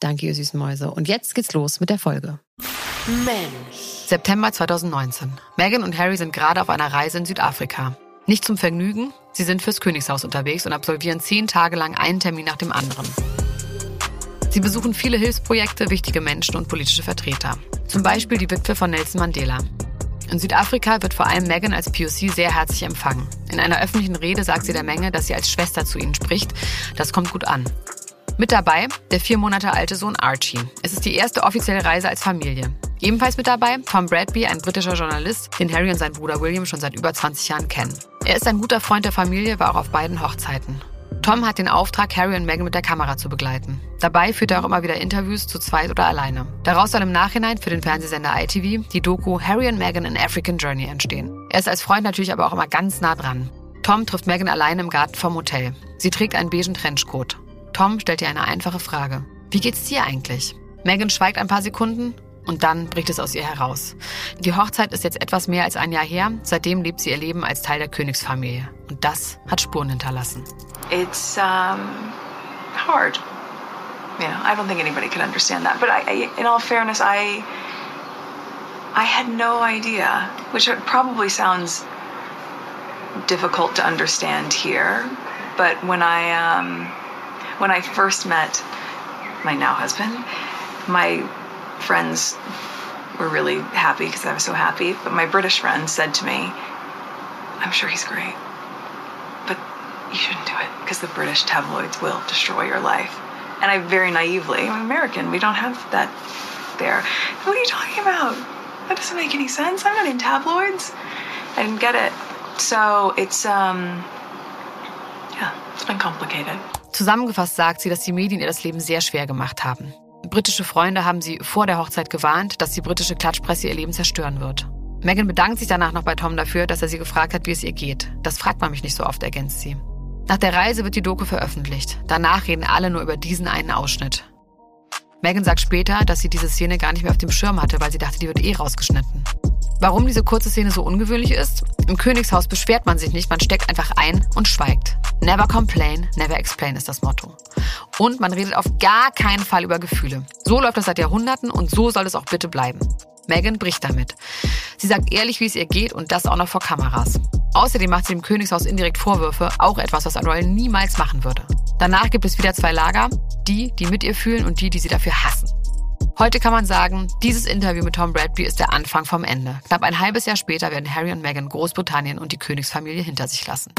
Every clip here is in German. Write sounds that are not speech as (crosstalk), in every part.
Danke, ihr süßen Mäuse. Und jetzt geht's los mit der Folge. Mensch. September 2019. Meghan und Harry sind gerade auf einer Reise in Südafrika. Nicht zum Vergnügen, sie sind fürs Königshaus unterwegs und absolvieren zehn Tage lang einen Termin nach dem anderen. Sie besuchen viele Hilfsprojekte, wichtige Menschen und politische Vertreter. Zum Beispiel die Witwe von Nelson Mandela. In Südafrika wird vor allem Meghan als POC sehr herzlich empfangen. In einer öffentlichen Rede sagt sie der Menge, dass sie als Schwester zu ihnen spricht. Das kommt gut an. Mit dabei der vier Monate alte Sohn Archie. Es ist die erste offizielle Reise als Familie. Ebenfalls mit dabei Tom Bradby, ein britischer Journalist, den Harry und sein Bruder William schon seit über 20 Jahren kennen. Er ist ein guter Freund der Familie, war auch auf beiden Hochzeiten. Tom hat den Auftrag, Harry und Meghan mit der Kamera zu begleiten. Dabei führt er auch immer wieder Interviews zu zweit oder alleine. Daraus soll im Nachhinein für den Fernsehsender ITV die Doku Harry und Meghan in African Journey entstehen. Er ist als Freund natürlich aber auch immer ganz nah dran. Tom trifft Meghan alleine im Garten vom Hotel. Sie trägt einen beigen Trenchcoat. Tom stellt ihr eine einfache Frage. Wie geht's dir eigentlich? Megan schweigt ein paar Sekunden und dann bricht es aus ihr heraus. Die Hochzeit ist jetzt etwas mehr als ein Jahr her. Seitdem lebt sie ihr Leben als Teil der Königsfamilie. Und das hat Spuren hinterlassen. It's um, hard. Know, I don't think anybody can understand that. But I, in all fairness, I, I had no idea, which probably sounds difficult to understand here. But when I um, when I first met my now husband, my friends were really happy because I was so happy. But my British friend said to me, I'm sure he's great, but you shouldn't do it because the British tabloids will destroy your life. And I very naively, I'm American, we don't have that there. What are you talking about? That doesn't make any sense. I'm not in tabloids. I didn't get it. So it's, um, yeah, it's been complicated. Zusammengefasst sagt sie, dass die Medien ihr das Leben sehr schwer gemacht haben. Britische Freunde haben sie vor der Hochzeit gewarnt, dass die britische Klatschpresse ihr Leben zerstören wird. Megan bedankt sich danach noch bei Tom dafür, dass er sie gefragt hat, wie es ihr geht. Das fragt man mich nicht so oft, ergänzt sie. Nach der Reise wird die Doku veröffentlicht. Danach reden alle nur über diesen einen Ausschnitt. Megan sagt später, dass sie diese Szene gar nicht mehr auf dem Schirm hatte, weil sie dachte, die wird eh rausgeschnitten. Warum diese kurze Szene so ungewöhnlich ist? Im Königshaus beschwert man sich nicht, man steckt einfach ein und schweigt. Never complain, never explain ist das Motto. Und man redet auf gar keinen Fall über Gefühle. So läuft das seit Jahrhunderten und so soll es auch bitte bleiben. Megan bricht damit. Sie sagt ehrlich, wie es ihr geht und das auch noch vor Kameras. Außerdem macht sie dem Königshaus indirekt Vorwürfe, auch etwas, was ein Royal niemals machen würde. Danach gibt es wieder zwei Lager, die, die mit ihr fühlen und die, die sie dafür hassen. Heute kann man sagen, dieses Interview mit Tom Bradby ist der Anfang vom Ende. Knapp ein halbes Jahr später werden Harry und Meghan Großbritannien und die Königsfamilie hinter sich lassen.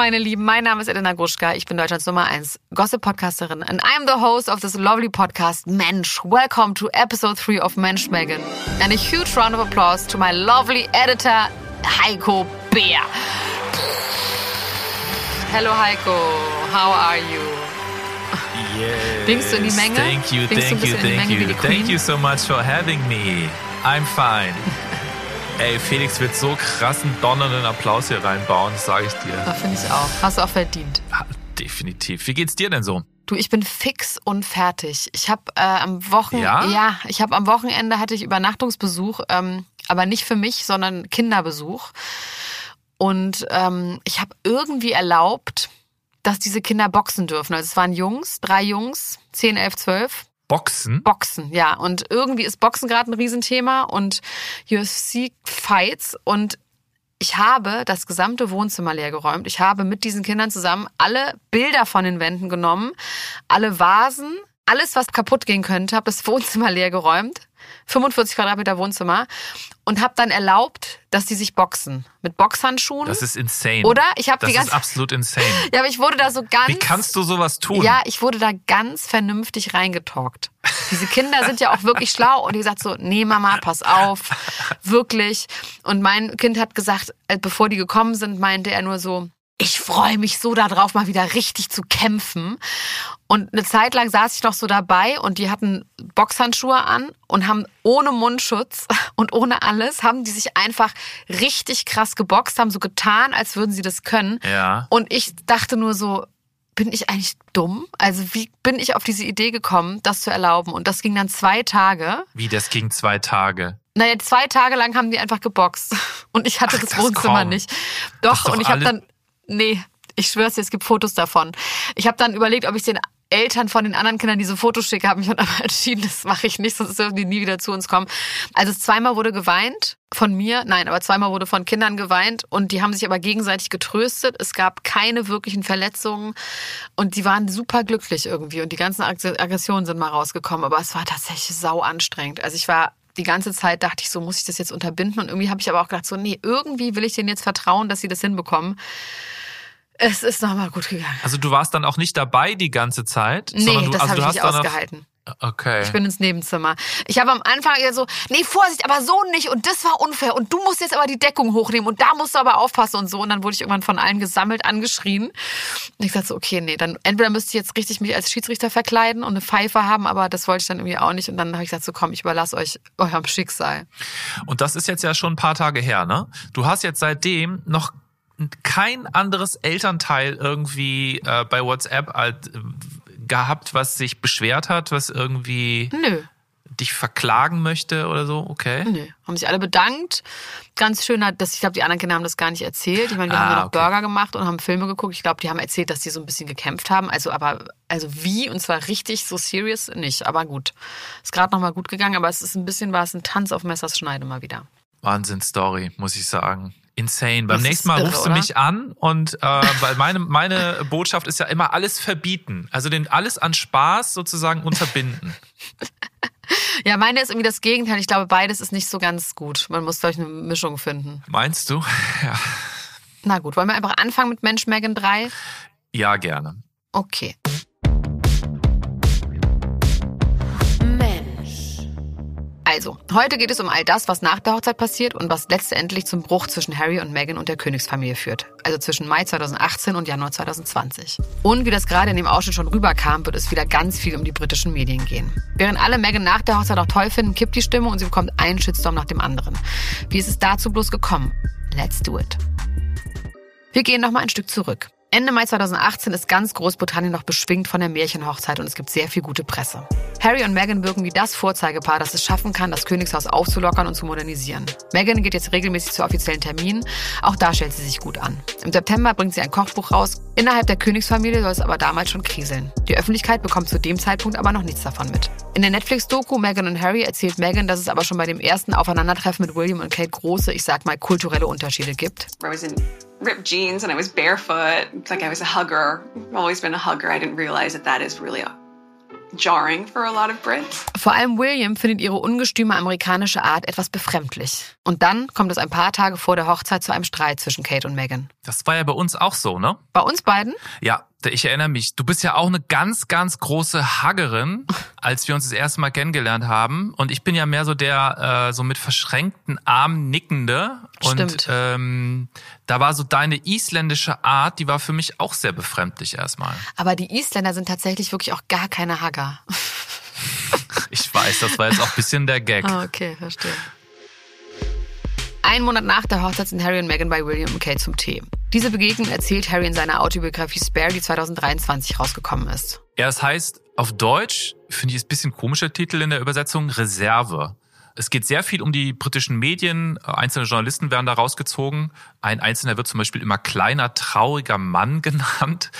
Meine Lieben, mein Name ist Elena Gruschka, ich bin Deutschlands Nummer 1 Gossip-Podcasterin and I'm the host of this lovely podcast Mensch. Welcome to episode 3 of Mensch Megan. And a huge round of applause to my lovely editor Heiko Bär. Hello Heiko, how are you? Yes. Winkst du in die Menge? Thank you, Winkst thank you, thank Menge you. Thank you so much for having me. I'm fine. (laughs) Ey, Felix wird so krassen, donnernden Applaus hier reinbauen, das sage ich dir. Ja, finde ich auch. Hast du auch verdient. Ah, definitiv. Wie geht's dir denn so? Du, ich bin fix und fertig. Ich habe äh, am Wochen Ja? ja, ich habe am Wochenende hatte ich Übernachtungsbesuch, ähm, aber nicht für mich, sondern Kinderbesuch. Und ähm, ich habe irgendwie erlaubt, dass diese Kinder boxen dürfen. Also es waren Jungs, drei Jungs, 10, 11, 12. Boxen? Boxen, ja. Und irgendwie ist Boxen gerade ein Riesenthema und UFC-Fights. Und ich habe das gesamte Wohnzimmer leergeräumt. Ich habe mit diesen Kindern zusammen alle Bilder von den Wänden genommen, alle Vasen, alles, was kaputt gehen könnte, habe das Wohnzimmer leer geräumt. 45 Quadratmeter Wohnzimmer und habe dann erlaubt, dass die sich boxen mit Boxhandschuhen. Das ist insane. Oder? Ich habe das die ganze ist absolut insane. (laughs) Ja, aber ich wurde da so ganz Wie kannst du sowas tun? Ja, ich wurde da ganz vernünftig reingetalkt. Diese Kinder sind ja auch wirklich schlau und die sagt so, nee Mama, pass auf, (laughs) wirklich. Und mein Kind hat gesagt, äh, bevor die gekommen sind, meinte er nur so, ich freue mich so darauf, mal wieder richtig zu kämpfen. Und eine Zeit lang saß ich noch so dabei und die hatten Boxhandschuhe an und haben ohne Mundschutz (laughs) und ohne alles, haben die sich einfach richtig krass geboxt, haben so getan, als würden sie das können. Ja. Und ich dachte nur so, bin ich eigentlich dumm? Also wie bin ich auf diese Idee gekommen, das zu erlauben? Und das ging dann zwei Tage. Wie, das ging zwei Tage? Naja, zwei Tage lang haben die einfach geboxt. (laughs) Und ich hatte Ach, das das Wohnzimmer kaum. nicht. Doch, doch und ich habe dann, nee, ich schwör's dir, es gibt Fotos davon. Ich habe dann überlegt, ob ich den Eltern von den anderen Kindern diese Fotos schicke, habe mich dann (laughs) aber entschieden, das mache ich nicht, sonst dürfen die nie wieder zu uns kommen. Also zweimal wurde geweint von mir, nein, aber zweimal wurde von Kindern geweint und die haben sich aber gegenseitig getröstet. Es gab keine wirklichen Verletzungen und die waren super glücklich irgendwie und die ganzen Ag- Aggressionen sind mal rausgekommen, aber es war tatsächlich sau anstrengend. Also ich war die ganze Zeit dachte ich so, muss ich das jetzt unterbinden? Und irgendwie habe ich aber auch gedacht, so, nee, irgendwie will ich denen jetzt vertrauen, dass sie das hinbekommen. Es ist nochmal gut gegangen. Also du warst dann auch nicht dabei die ganze Zeit? Nee, sondern du, das also habe ich nicht ausgehalten. Okay. Ich bin ins Nebenzimmer. Ich habe am Anfang eher so, nee, Vorsicht, aber so nicht und das war unfair und du musst jetzt aber die Deckung hochnehmen und da musst du aber aufpassen und so. Und dann wurde ich irgendwann von allen gesammelt, angeschrien. Und ich dachte so, okay, nee, dann entweder müsste ich jetzt richtig mich als Schiedsrichter verkleiden und eine Pfeife haben, aber das wollte ich dann irgendwie auch nicht. Und dann habe ich gesagt, so komm, ich überlasse euch eurem Schicksal. Und das ist jetzt ja schon ein paar Tage her, ne? Du hast jetzt seitdem noch kein anderes Elternteil irgendwie äh, bei WhatsApp halt, äh, gehabt, was sich beschwert hat, was irgendwie Nö. dich verklagen möchte oder so, okay? Nö, haben sich alle bedankt. Ganz schön hat, dass ich glaube, die anderen Kinder haben das gar nicht erzählt. Ich meine, wir Ah, haben ja noch okay. Burger gemacht und haben Filme geguckt. Ich glaube, die haben erzählt, dass die so ein bisschen gekämpft haben. Also, aber also wie und zwar richtig so serious nicht. Aber gut, ist gerade noch mal gut gegangen. Aber es ist ein bisschen war es ein Tanz auf Messers Schneide mal wieder. Wahnsinn-Story, muss ich sagen. Insane. Beim Das nächsten Mal irre, rufst du oder? mich an und äh, weil meine, meine Botschaft ist ja immer alles verbieten. Also den alles an Spaß sozusagen unterbinden. (laughs) Ja, meine ist irgendwie das Gegenteil. Ich glaube, beides ist nicht so ganz gut. Man muss glaube ich eine Mischung finden. Meinst du? (laughs) Ja. Na gut, wollen wir einfach anfangen mit Mensch Megan 3? Ja, gerne. Okay. Also, heute geht es um all das, was nach der Hochzeit passiert und was letztendlich zum Bruch zwischen Harry und Meghan und der Königsfamilie führt. Also zwischen Mai 2018 und Januar 2020. Und wie das gerade in dem Ausschnitt schon rüberkam, wird es wieder ganz viel um die britischen Medien gehen. Während alle Meghan nach der Hochzeit auch toll finden, kippt die Stimme und sie bekommt einen Shitstorm nach dem anderen. Wie ist es dazu bloß gekommen? Let's do it. Wir gehen noch mal ein Stück zurück. Ende Mai 2018 ist ganz Großbritannien noch beschwingt von der Märchenhochzeit und es gibt sehr viel gute Presse. Harry und Meghan wirken wie das Vorzeigepaar, das es schaffen kann, das Königshaus aufzulockern und zu modernisieren. Meghan geht jetzt regelmäßig zu offiziellen Terminen, auch da stellt sie sich gut an. Im September bringt sie ein Kochbuch raus. Innerhalb der Königsfamilie soll es aber damals schon kriseln. Die Öffentlichkeit bekommt zu dem Zeitpunkt aber noch nichts davon mit. In der Netflix-Doku Meghan und Harry erzählt Meghan, dass es aber schon bei dem ersten Aufeinandertreffen mit William und Kate große, ich sag mal, kulturelle Unterschiede gibt. In ripped jeans and I was barefoot. It's like I was a hugger. I've always been a hugger. I didn't realize that that is really jarring for a lot of Brits. Vor allem William findet ihre ungestüme amerikanische Art etwas befremdlich. Und dann kommt es ein paar Tage vor der Hochzeit zu einem Streit zwischen Kate und Meghan. Das war ja bei uns auch so, ne? Bei uns beiden? Ja, ich erinnere mich. Du bist ja auch eine ganz, ganz große Haggerin, (laughs) als wir uns das erste Mal kennengelernt haben. Und ich bin ja mehr so der äh, so mit verschränkten Armen nickende. Und Stimmt. ähm, da war so deine isländische Art, die war für mich auch sehr befremdlich erstmal. Aber die Isländer sind tatsächlich wirklich auch gar keine Hagger. (laughs) Ich weiß, das war jetzt auch ein bisschen der Gag. Ah, okay, verstehe. Einen Monat nach der Hochzeit sind Harry und Meghan bei William und Kate zum Tee. Diese Begegnung erzählt Harry in seiner Autobiografie Spare, die 2023 rausgekommen ist. Ja, es heißt auf Deutsch, finde ich, ist ein bisschen komischer Titel in der Übersetzung, Reserve. Es geht sehr viel um die britischen Medien. Einzelne Journalisten werden da rausgezogen. Ein Einzelner wird zum Beispiel immer kleiner, trauriger Mann (laughs) genannt.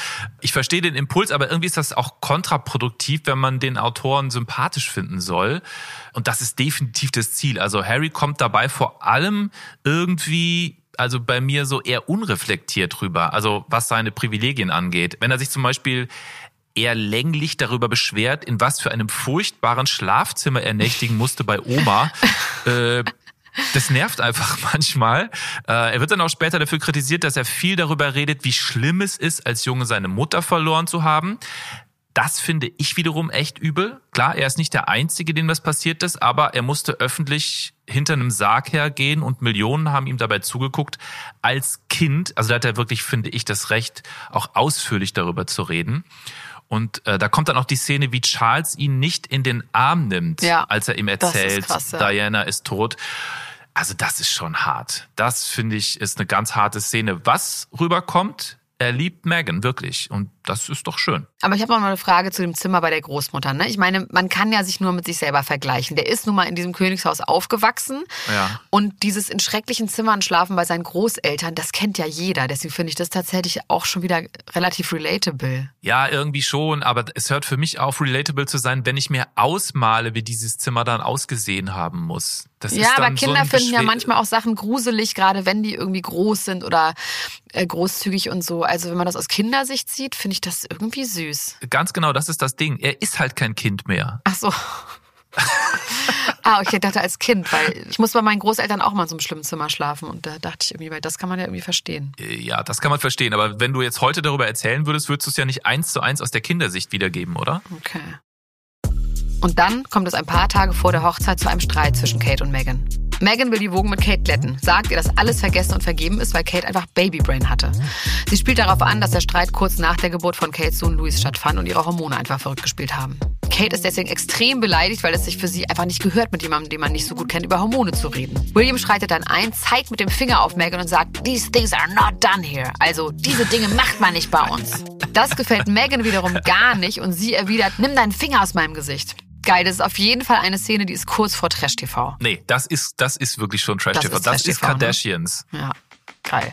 Ich verstehe den Impuls, aber irgendwie ist das auch kontraproduktiv, wenn man den Autoren sympathisch finden soll. Und das ist definitiv das Ziel. Also Harry kommt dabei vor allem irgendwie also bei mir so eher unreflektiert drüber, also was seine Privilegien angeht. Wenn er sich zum Beispiel er länglich darüber beschwert, in was für einem furchtbaren Schlafzimmer er nächtigen musste bei Oma. (laughs) äh, das nervt einfach (laughs) manchmal. Äh, er wird dann auch später dafür kritisiert, dass er viel darüber redet, wie schlimm es ist, als Junge seine Mutter verloren zu haben. Das finde ich wiederum echt übel. Klar, er ist nicht der Einzige, dem das passiert ist, aber er musste öffentlich hinter einem Sarg hergehen und Millionen haben ihm dabei zugeguckt. Als Kind, also da hat er wirklich, finde ich, das Recht, auch ausführlich darüber zu reden. Und äh, da kommt dann auch die Szene, wie Charles ihn nicht in den Arm nimmt, Ja, als er ihm das ist erzählt, krass, ja. Diana ist tot. Also das ist schon hart. Das finde ich ist eine ganz harte Szene. Was rüberkommt, er liebt Megan wirklich und das ist doch schön. Aber ich habe noch mal eine Frage zu dem Zimmer bei der Großmutter. Ne? Ich meine, man kann ja sich nur mit sich selber vergleichen. Der ist nun mal in diesem Königshaus aufgewachsen. Ja. Und dieses in schrecklichen Zimmern schlafen bei seinen Großeltern, das kennt ja jeder. Deswegen finde ich das tatsächlich auch schon wieder relativ relatable. Ja, irgendwie schon, aber es hört für mich auf, relatable zu sein, wenn ich mir ausmale, wie dieses Zimmer dann ausgesehen haben muss. Das ja, aber so Kinder ein finden ja manchmal auch Sachen gruselig, gerade wenn die irgendwie groß sind oder äh, großzügig und so. Also wenn man das aus Kindersicht sieht, finde ich das irgendwie süß. Ganz genau, das ist das Ding. Er ist halt kein Kind mehr. Ach so. (laughs) ah, okay, ich dachte als Kind, weil ich muss bei meinen Großeltern auch mal in so einem schlimmen Zimmer schlafen und da dachte ich irgendwie, weil das kann man ja irgendwie verstehen. Äh, Ja, das kann man verstehen. Aber wenn du jetzt heute darüber erzählen würdest, würdest du es ja nicht eins zu eins aus der Kindersicht wiedergeben, oder? Okay. Und dann kommt es ein paar Tage vor der Hochzeit zu einem Streit zwischen Kate und Megan. Megan will die Wogen mit Kate glätten, sagt ihr, dass alles vergessen und vergeben ist, weil Kate einfach Babybrain hatte. Sie spielt darauf an, dass der Streit kurz nach der Geburt von Kates Sohn Louis stattfand und ihre Hormone einfach verrückt gespielt haben. Kate ist deswegen extrem beleidigt, weil es sich für sie einfach nicht gehört, mit jemandem, den man nicht so gut kennt, über Hormone zu reden. William schreitet dann ein, zeigt mit dem Finger auf Megan und sagt, these things are not done here. Also, diese Dinge macht man nicht bei uns. Das gefällt Megan wiederum gar nicht und sie erwidert, nimm deinen Finger aus meinem Gesicht. Geil, das ist auf jeden Fall eine Szene, die ist kurz vor Trash-TV. Nee, das ist, das ist wirklich schon Trash Das TV. ist Das ist Trash-TV, ne? Kardashians. Ja, geil.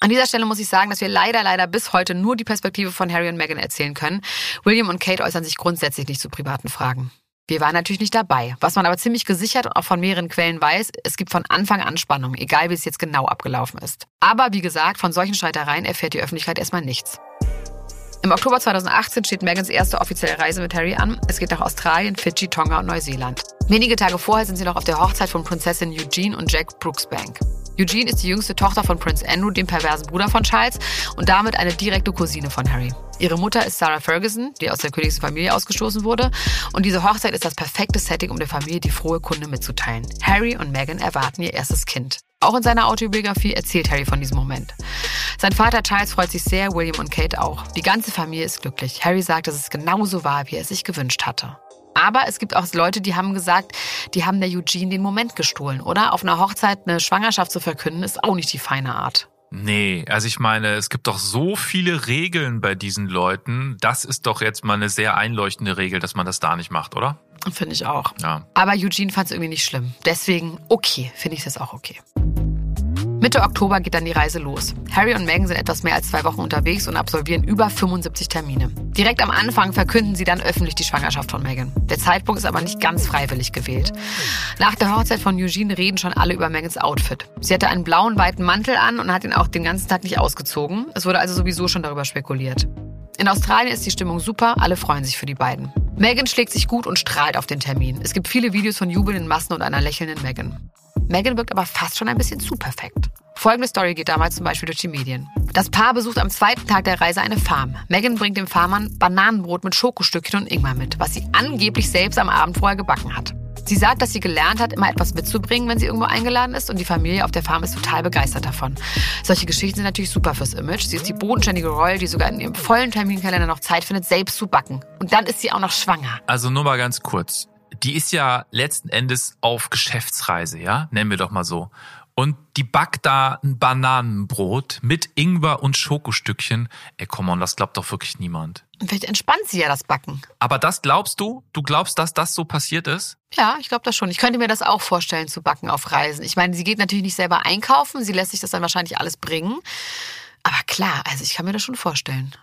An dieser Stelle muss ich sagen, dass wir leider, leider bis heute nur die Perspektive von Harry und Meghan erzählen können. William und Kate äußern sich grundsätzlich nicht zu privaten Fragen. Wir waren natürlich nicht dabei. Was man aber ziemlich gesichert und auch von mehreren Quellen weiß, es gibt von Anfang an Spannung, egal wie es jetzt genau abgelaufen ist. Aber wie gesagt, von solchen Streitereien erfährt die Öffentlichkeit erstmal nichts. Im Oktober 2018 steht Megans erste offizielle Reise mit Harry an. Es geht nach Australien, Fidschi, Tonga und Neuseeland. Wenige Tage vorher sind sie noch auf der Hochzeit von Prinzessin Eugene und Jack Brooksbank. Eugene ist die jüngste Tochter von Prince Andrew, dem perversen Bruder von Charles, und damit eine direkte Cousine von Harry. Ihre Mutter ist Sarah Ferguson, die aus der königlichen Familie ausgestoßen wurde. Und diese Hochzeit ist das perfekte Setting, um der Familie die frohe Kunde mitzuteilen. Harry und Meghan erwarten ihr erstes Kind. Auch in seiner Autobiografie erzählt Harry von diesem Moment. Sein Vater Charles freut sich sehr, William und Kate auch. Die ganze Familie ist glücklich. Harry sagt, dass es genauso war, wie er es sich gewünscht hatte. Aber es gibt auch Leute, die haben gesagt, die haben der Eugene den Moment gestohlen, oder? Auf einer Hochzeit eine Schwangerschaft zu verkünden, ist auch nicht die feine Art. Nee, also ich meine, es gibt doch so viele Regeln bei diesen Leuten. Das ist doch jetzt mal eine sehr einleuchtende Regel, dass man das da nicht macht, oder? Finde ich auch. Ja. Aber Eugene fand es irgendwie nicht schlimm. Deswegen, okay, finde ich das auch okay. Mitte Oktober geht dann die Reise los. Harry und Meghan sind etwas mehr als zwei Wochen unterwegs und absolvieren über 75 Termine. Direkt am Anfang verkünden sie dann öffentlich die Schwangerschaft von Meghan. Der Zeitpunkt ist aber nicht ganz freiwillig gewählt. Nach der Hochzeit von Eugene reden schon alle über Megans Outfit. Sie hatte einen blauen, weiten Mantel an und hat ihn auch den ganzen Tag nicht ausgezogen. Es wurde also sowieso schon darüber spekuliert. In Australien ist die Stimmung super, alle freuen sich für die beiden. Meghan schlägt sich gut und strahlt auf den Termin. Es gibt viele Videos von jubelnden Massen und einer lächelnden Meghan. Meghan wirkt aber fast schon ein bisschen zu perfekt. Folgende Story geht damals zum Beispiel durch die Medien. Das Paar besucht am zweiten Tag der Reise eine Farm. Meghan bringt dem Farmern Bananenbrot mit Schokostückchen und Ingwer mit, was sie angeblich selbst am Abend vorher gebacken hat. Sie sagt, dass sie gelernt hat, immer etwas mitzubringen, wenn sie irgendwo eingeladen ist und die Familie auf der Farm ist total begeistert davon. Solche Geschichten sind natürlich super fürs Image. Sie ist die bodenständige Royal, die sogar in ihrem vollen Terminkalender noch Zeit findet, selbst zu backen. Und dann ist sie auch noch schwanger. Also nur mal ganz kurz. Die ist ja letzten Endes auf Geschäftsreise, ja? Nennen wir doch mal so. Und die backt da ein Bananenbrot mit Ingwer und Schokostückchen. Ey, komm on, das glaubt doch wirklich niemand. Und vielleicht entspannt sie ja das Backen. Aber das glaubst du? Du glaubst, dass das so passiert ist? Ja, ich glaube das schon. Ich könnte mir das auch vorstellen, zu backen auf Reisen. Ich meine, sie geht natürlich nicht selber einkaufen. Sie lässt sich das dann wahrscheinlich alles bringen. Aber klar, also ich kann mir das schon vorstellen.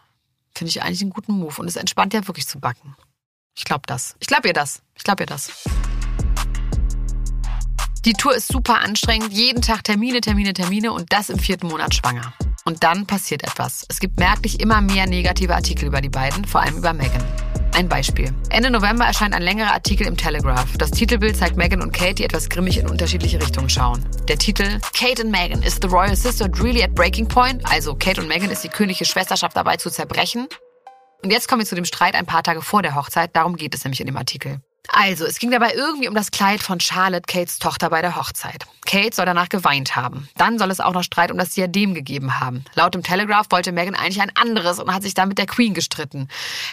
Finde ich eigentlich einen guten Move. Und es entspannt ja wirklich zu backen. Ich glaube das. Ich glaube ihr das. Ich glaube ihr das. Die Tour ist super anstrengend. Jeden Tag Termine, Termine, Termine und das im vierten Monat schwanger. Und dann passiert etwas. Es gibt merklich immer mehr negative Artikel über die beiden, vor allem über Meghan. Ein Beispiel. Ende November erscheint ein längerer Artikel im Telegraph. Das Titelbild zeigt Meghan und Kate, die etwas grimmig in unterschiedliche Richtungen schauen. Der Titel Kate and Meghan, is the royal sisterhood really at breaking point? Also Kate und Meghan ist die königliche Schwesterschaft dabei zu zerbrechen? Und jetzt kommen wir zu dem Streit ein paar Tage vor der Hochzeit. Darum geht es nämlich in dem Artikel. Also, es ging dabei irgendwie um das Kleid von Charlotte, Kates Tochter bei der Hochzeit. Kate soll danach geweint haben. Dann soll es auch noch Streit um das Diadem gegeben haben. Laut dem Telegraph wollte Meghan eigentlich ein anderes und hat sich dann mit der Queen gestritten.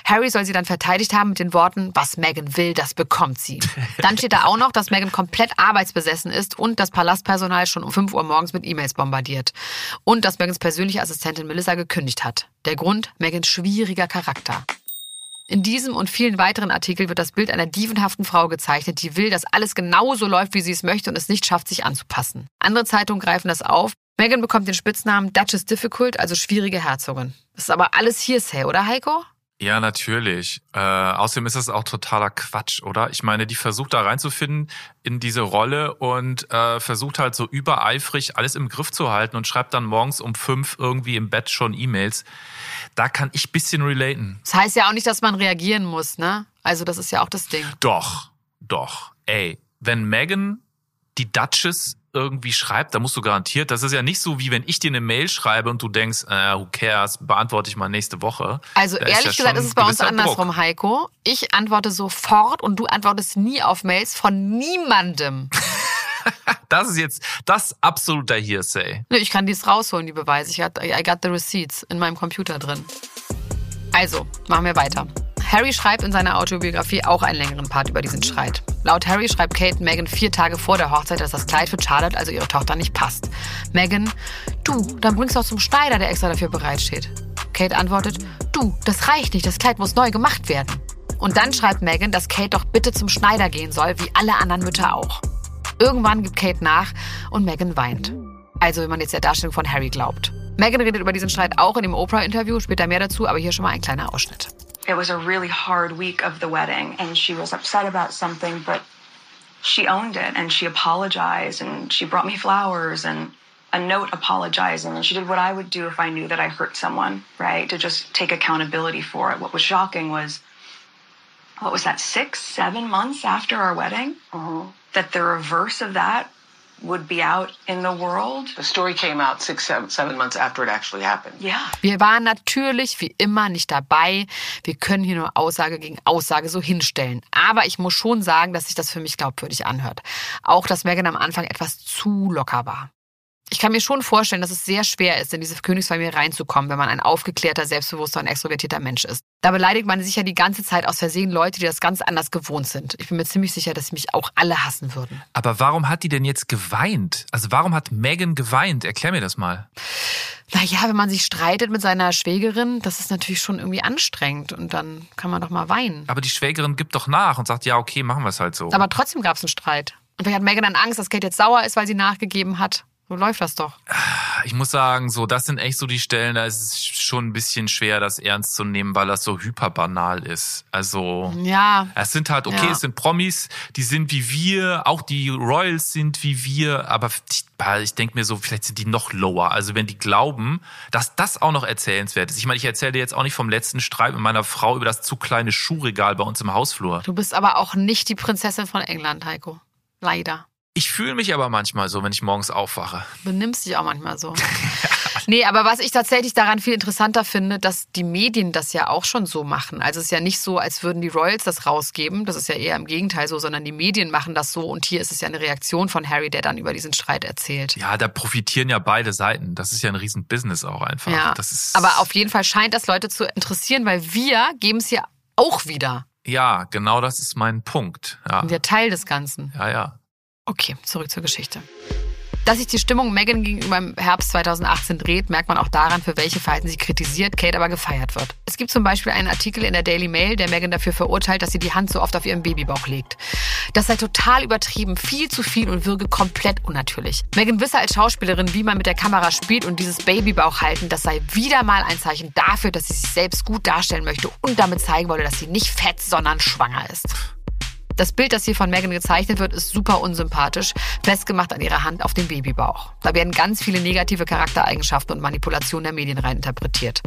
Harry soll sie dann verteidigt haben mit den Worten, was Meghan will, das bekommt sie. (laughs) Dann steht da auch noch, dass Meghan komplett arbeitsbesessen ist und das Palastpersonal schon um 5 Uhr morgens mit E-Mails bombardiert. Und dass Meghans persönliche Assistentin Melissa gekündigt hat. Der Grund, Meghans schwieriger Charakter. In diesem und vielen weiteren Artikeln wird das Bild einer dievenhaften Frau gezeichnet, die will, dass alles genauso läuft, wie sie es möchte und es nicht schafft, sich anzupassen. Andere Zeitungen greifen das auf. Meghan bekommt den Spitznamen Duchess Difficult, also schwierige Herzogin. Das ist aber alles Hearsay, oder Heiko? Ja, natürlich. Äh, außerdem ist das auch totaler Quatsch, oder? Ich meine, die versucht da reinzufinden in diese Rolle und äh, versucht halt so übereifrig alles im Griff zu halten und schreibt dann morgens um fünf irgendwie im Bett schon E-Mails. Da kann ich bisschen relaten. Das heißt ja auch nicht, dass man reagieren muss, ne? Also das ist ja auch das Ding. Doch, doch. Ey, wenn Megan die Duchess irgendwie schreibt, da musst du garantiert, das ist ja nicht so, wie wenn ich dir eine Mail schreibe und du denkst, äh, who cares, beantworte ich mal nächste Woche. Also da ehrlich ist ja gesagt ist es bei uns andersrum, Druck. Heiko. Ich antworte sofort und du antwortest nie auf Mails von niemandem. (laughs) das ist jetzt das absolute Hearsay. Ich kann dies rausholen, die Beweise. Ich got, I got the receipts in meinem Computer drin. Also, machen wir weiter. Harry schreibt in seiner Autobiografie auch einen längeren Part über diesen Streit. Laut Harry schreibt Kate Meghan vier Tage vor der Hochzeit, dass das Kleid für Charlotte, also ihre Tochter, nicht passt. Meghan, du, dann bringst du auch zum Schneider, der extra dafür bereitsteht. Kate antwortet, du, das reicht nicht, das Kleid muss neu gemacht werden. Und dann schreibt Meghan, dass Kate doch bitte zum Schneider gehen soll, wie alle anderen Mütter auch. Irgendwann gibt Kate nach und Meghan weint. Also, wenn man jetzt der Darstellung von Harry glaubt. Meghan redet über diesen Streit auch in dem Oprah-Interview, später mehr dazu, aber hier schon mal ein kleiner Ausschnitt. It was a really hard week of the wedding, and she was upset about something, but she owned it and she apologized and she brought me flowers and a note apologizing. And she did what I would do if I knew that I hurt someone, right? To just take accountability for it. What was shocking was, what was that, six, seven months after our wedding? Mm-hmm. That the reverse of that would be out in the world. The story came out six, seven, seven months after it actually happened. Yeah. Wir waren natürlich wie immer nicht dabei. Wir können hier nur Aussage gegen Aussage so hinstellen. Aber ich muss schon sagen, dass sich das für mich glaubwürdig anhört. Auch, dass Megan am Anfang etwas zu locker war. Ich kann mir schon vorstellen, dass es sehr schwer ist, in diese Königsfamilie reinzukommen, wenn man ein aufgeklärter, selbstbewusster und extrovertierter Mensch ist. Da beleidigt man sich ja die ganze Zeit aus Versehen Leute, die das ganz anders gewohnt sind. Ich bin mir ziemlich sicher, dass mich auch alle hassen würden. Aber warum hat die denn jetzt geweint? Also warum hat Megan geweint? Erklär mir das mal. Naja, wenn man sich streitet mit seiner Schwägerin, das ist natürlich schon irgendwie anstrengend und dann kann man doch mal weinen. Aber die Schwägerin gibt doch nach und sagt, ja, okay, machen wir es halt so. Aber trotzdem gab es einen Streit. Und vielleicht hat Megan dann Angst, dass Kate jetzt sauer ist, weil sie nachgegeben hat. So läuft das doch. Ich muss sagen, so, das sind echt so die Stellen, da ist es schon ein bisschen schwer, das ernst zu nehmen, weil das so hyperbanal ist. Also, ja. Es sind halt, okay, ja. es sind Promis, die sind wie wir, auch die Royals sind wie wir, aber ich denke mir so, vielleicht sind die noch lower. Also, wenn die glauben, dass das auch noch erzählenswert ist. Ich meine, ich erzähle jetzt auch nicht vom letzten Streit mit meiner Frau über das zu kleine Schuhregal bei uns im Hausflur. Du bist aber auch nicht die Prinzessin von England, Heiko. Leider. Ich fühle mich aber manchmal so, wenn ich morgens aufwache. Benimmst dich auch manchmal so. (laughs) nee, aber was ich tatsächlich daran viel interessanter finde, dass die Medien das ja auch schon so machen. Also es ist ja nicht so, als würden die Royals das rausgeben. Das ist ja eher im Gegenteil so, sondern die Medien machen das so. Und hier ist es ja eine Reaktion von Harry, der dann über diesen Streit erzählt. Ja, da profitieren ja beide Seiten. Das ist ja ein Riesen-Business auch einfach. Ja, das ist aber auf jeden Fall scheint das Leute zu interessieren, weil wir geben es ja auch wieder. Ja, genau das ist mein Punkt. Ja. Und der Teil des Ganzen. Ja, ja. Okay, zurück zur Geschichte. Dass sich die Stimmung Megan gegenüber im Herbst 2018 dreht, merkt man auch daran, für welche Verhalten sie kritisiert, Kate aber gefeiert wird. Es gibt zum Beispiel einen Artikel in der Daily Mail, der Megan dafür verurteilt, dass sie die Hand so oft auf ihren Babybauch legt. Das sei total übertrieben, viel zu viel und wirke komplett unnatürlich. Megan wisse als Schauspielerin, wie man mit der Kamera spielt und dieses Babybauch halten, das sei wieder mal ein Zeichen dafür, dass sie sich selbst gut darstellen möchte und damit zeigen wolle, dass sie nicht fett, sondern schwanger ist. Das Bild, das hier von Meghan gezeichnet wird, ist super unsympathisch, festgemacht an ihrer Hand auf dem Babybauch. Da werden ganz viele negative Charaktereigenschaften und Manipulationen der Medien reininterpretiert.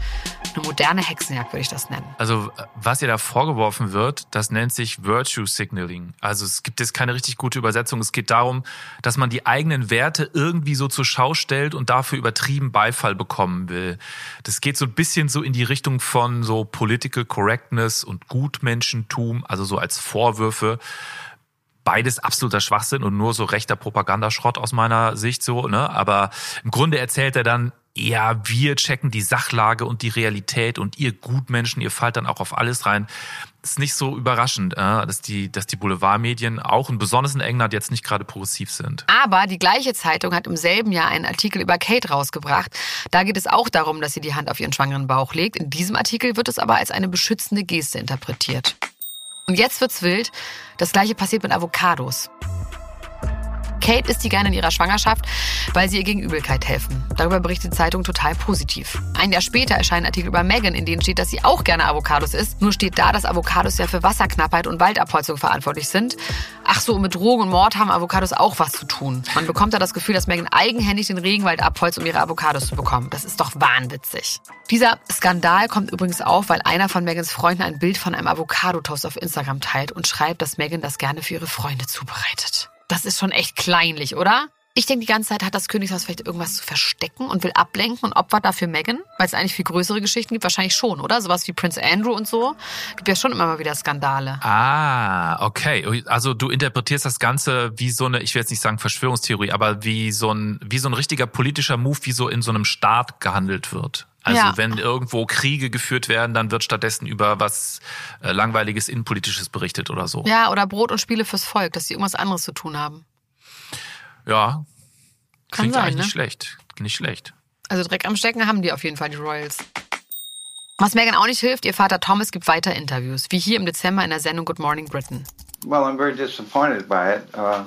Eine moderne Hexenjagd würde ich das nennen. Also, was ihr da vorgeworfen wird, das nennt sich Virtue Signaling. Also, es gibt jetzt keine richtig gute Übersetzung. Es geht darum, dass man die eigenen Werte irgendwie so zur Schau stellt und dafür übertrieben Beifall bekommen will. Das geht so ein bisschen so in die Richtung von so Political Correctness und Gutmenschentum, also so als Vorwürfe beides absoluter Schwachsinn und nur so rechter Propagandaschrott aus meiner Sicht so, ne? Aber im Grunde erzählt er dann, ja, wir checken die Sachlage und die Realität und ihr Gutmenschen, ihr fallt dann auch auf alles rein. ist nicht so überraschend, äh, dass die, dass die Boulevardmedien auch und besonders in England jetzt nicht gerade progressiv sind. Aber die gleiche Zeitung hat im selben Jahr einen Artikel über Kate rausgebracht. Da geht es auch darum, dass sie die Hand auf ihren schwangeren Bauch legt. In diesem Artikel wird es aber als eine beschützende Geste interpretiert. Und jetzt wird's wild. Das gleiche passiert mit Avocados. Kate isst die gerne in ihrer Schwangerschaft, weil sie ihr gegen Übelkeit helfen. Darüber berichtet die Zeitung total positiv. Ein Jahr später erscheinen Artikel über Megan, in denen steht, dass sie auch gerne Avocados isst. Nur steht da, dass Avocados ja für Wasserknappheit und Waldabholzung verantwortlich sind. Ach so, mit Drogen und Mord haben Avocados auch was zu tun. Man bekommt da das Gefühl, dass Megan eigenhändig den Regenwald abholzt, um ihre Avocados zu bekommen. Das ist doch wahnwitzig. Dieser Skandal kommt übrigens auf, weil einer von Megans Freunden ein Bild von einem Avocado-Toast auf Instagram teilt und schreibt, dass Megan das gerne für ihre Freunde zubereitet. Das ist schon echt kleinlich, oder? Ich denke, die ganze Zeit hat das Königshaus vielleicht irgendwas zu verstecken und will ablenken und opfert dafür Megan, weil es eigentlich viel größere Geschichten gibt. Wahrscheinlich schon, oder? Sowas wie Prince Andrew und so. Gibt ja schon immer mal wieder Skandale. Ah, okay. Also du interpretierst das Ganze wie so eine, ich will jetzt nicht sagen Verschwörungstheorie, aber wie so ein, wie so ein richtiger politischer Move, wie so in so einem Staat gehandelt wird. Also Ja. wenn irgendwo Kriege geführt werden, dann wird stattdessen über was äh, langweiliges Innenpolitisches berichtet oder so. Ja, oder Brot und Spiele fürs Volk, dass sie irgendwas anderes zu tun haben. Ja. Kann Klingt sein, eigentlich ne? nicht schlecht. Nicht schlecht. Also Dreck am Stecken haben die auf jeden Fall, die Royals. Was Megan auch nicht hilft, ihr Vater Thomas gibt weiter Interviews, wie hier im Dezember in der Sendung Good Morning Britain. Well, I'm very disappointed by it. Uh,